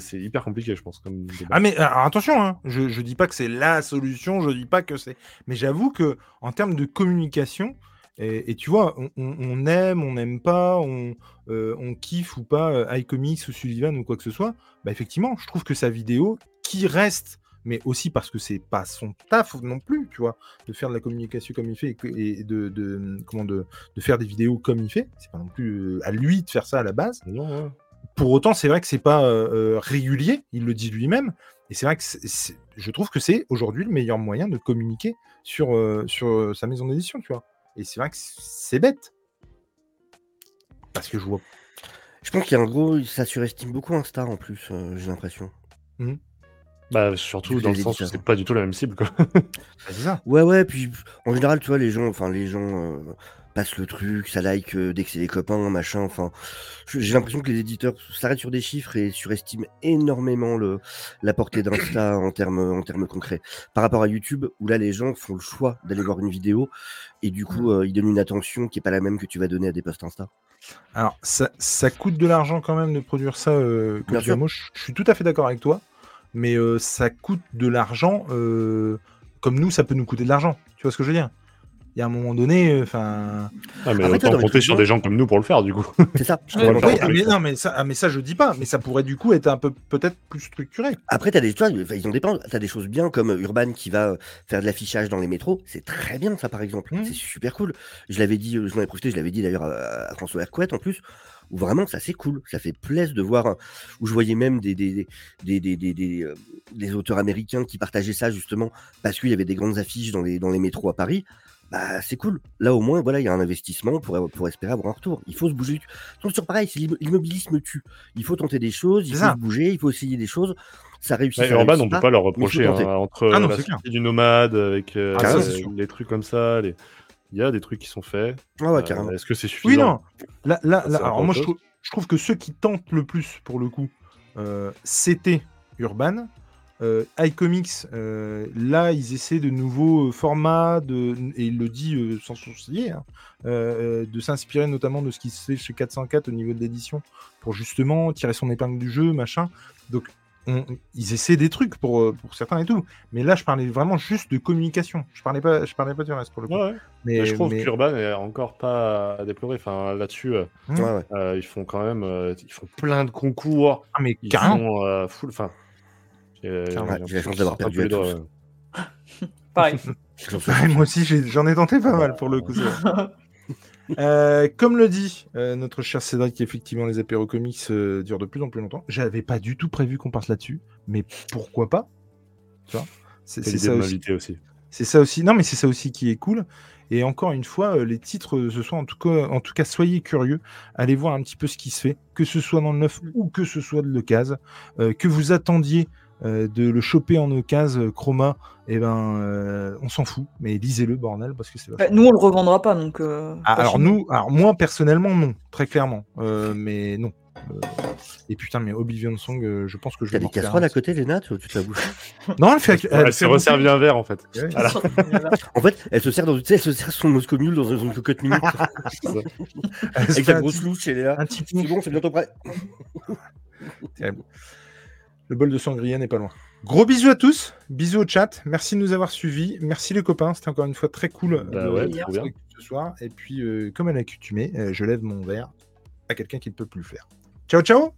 C'est- hyper compliqué, je pense. Comme. Ah mais alors, attention, hein, je, je dis pas que c'est la solution, je dis pas que c'est. Mais j'avoue que en termes de communication, et, tu vois, on, aime, on n'aime pas, on, euh, on kiffe ou pas euh, iComics ou Sullivan ou quoi que ce soit, bah effectivement, je trouve que sa vidéo, qui reste, mais aussi parce que c'est pas son taf non plus, tu vois, de faire de la communication comme il fait et, de, de- comment de, de faire des vidéos comme il fait, c'est pas non plus euh, à lui de faire ça à la base. Non, ouais. Pour autant, c'est vrai que c'est pas euh, euh, régulier, il le dit lui-même, Et c'est vrai que je trouve que c'est aujourd'hui le meilleur moyen de communiquer sur, euh, sur sa maison d'édition, tu vois. Et c'est vrai que c'est bête. Parce que je vois. Je pense qu'il y a un gros. Ça surestime beaucoup Insta en plus, euh, j'ai l'impression. Bah, surtout dans le sens où c'est pas du tout la même cible, quoi. Bah, c'est ça. Ouais, ouais, puis en général, tu vois, les gens, enfin, les gens euh, passent le truc, ça like euh, dès que c'est les copains, machin. Enfin, j'ai l'impression que les éditeurs s'arrêtent sur des chiffres et surestiment énormément le, la portée d'Insta en termes, en termes concrets. Par rapport à YouTube, où là, les gens font le choix d'aller voir une vidéo et du coup, euh, ils donnent une attention qui est pas la même que tu vas donner à des posts Insta. Alors, ça, ça coûte de l'argent quand même de produire ça. Euh, comme Bien tu sûr. Moi, je suis tout à fait d'accord avec toi. Mais euh, ça coûte de l'argent euh, comme nous, ça peut nous coûter de l'argent. Tu vois ce que je veux dire? Il y a un moment donné, euh, enfin. Ah, mais Après, autant compter sur des gens comme nous pour le faire, du coup. C'est ça. je Ouais, Oui, ah, mais, ça. non, mais ça, ah, mais ça, je dis pas. Mais ça pourrait du coup être un peu peut-être plus structuré. Après, t'as des, tu vois, ils ont des plans. T'as des choses bien comme euh, Urban qui va euh, faire de l'affichage dans les métros. C'est très bien, ça, par exemple. Mhm. C'est super cool. Je l'avais dit, je m'en ai profité, je l'avais dit d'ailleurs à, à François Hercouet en plus, où vraiment, ça, c'est cool. Ça fait plaisir de voir, un- où je voyais même des, des, des, des, des, des, euh, des auteurs américains qui partageaient ça, justement, parce qu'il y avait des grandes affiches dans les, dans les métros à Paris. Bah, c'est cool. Là, au moins, voilà, il y a un investissement pour, pour espérer avoir un retour. Il faut se bouger. Toujours pareil, c'est l'immo- l'immobilisme tue. Il faut tenter des choses, il faut se bouger, il faut essayer des choses. Ça réussit. Ouais, ça réussit on peut pas leur reprocher. hein, entre Ah non, la c'est clair. sortie du nomade, avec euh, Ah, ça, euh, les trucs comme ça, les- il y a des trucs qui sont faits. Ah ouais, Euh, carrément. Est-ce que c'est Oui, suffisant non. Là, là, là, alors moi, je trouve, je trouve que ceux qui tentent le plus, pour le coup, euh, c'était Urban. Euh, iComics, euh, là, ils essaient de nouveaux euh, formats, de, et il le dit euh, sans sourciller, hein, de s'inspirer notamment de ce qui se fait chez 404 au niveau de l'édition, pour justement tirer son épingle du jeu, machin. Donc, on- ils essaient des trucs pour, pour certains et tout. Mais là, je parlais vraiment juste de communication. Je parlais pas, je parlais pas du reste pour le coup. Ouais, ouais. Mais, Mais je trouve mais- qu'Urban est encore pas à déplorer. Enfin, là-dessus, euh. Ouais, ils font quand même, euh, ils font plein de concours. Ah, mais Ils carrément. font euh, full. Enfin, j'ai Carrément. j'ai la chance d'avoir perdu les doigts, tous. ouais. Pareil. Moi aussi, j'en ai tenté pas mal pour le coup. Euh, comme le dit euh, notre cher Cédric, effectivement, les apéros comics euh, durent de plus en plus longtemps. J'avais pas du tout prévu qu'on passe là-dessus, mais pourquoi pas Tu vois C'est ça aussi. C'est ça aussi. Non, mais c'est ça aussi qui est cool. Et encore une fois, euh, les titres euh, ce soir, en tout cas, en tout cas, soyez curieux, allez voir un petit peu ce qui se fait, que ce soit dans le neuf ou que ce soit de l'occasion, euh, que vous attendiez euh, de le choper en occasion, euh, Chroma, et ben, euh, on s'en fout. Mais lisez-le, bordel, parce que c'est. Bah, nous, on le revendra pas, donc. euh, ah, pas alors nous, alors moi personnellement non, très clairement, Euh, mais non. Euh, et putain, mais Oblivion Song, euh, je pense que je T'as des casseroles à côté, Léna Tu tu te la bouches Non, elle fait. Elle s'est resservie un verre en fait. Ouais. Voilà. En fait, elle se sert dans, sais, elle se sert son moscomule dans une cocotte minute avec un grosse petit- louche. Elle est là. un petit C'est bon, c'est bientôt prêt. Terrible. Le bol de sangria n'est pas loin. Gros bisous à tous, bisous au chat, merci de nous avoir suivis, merci les copains, c'était encore une fois très cool Bah ouais, trop faire bien. ce soir. Et puis, euh, comme à l'accoutumée, euh, je lève mon verre à quelqu'un qui ne peut plus le faire. Ciao, ciao,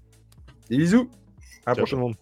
des bisous, à la prochaine.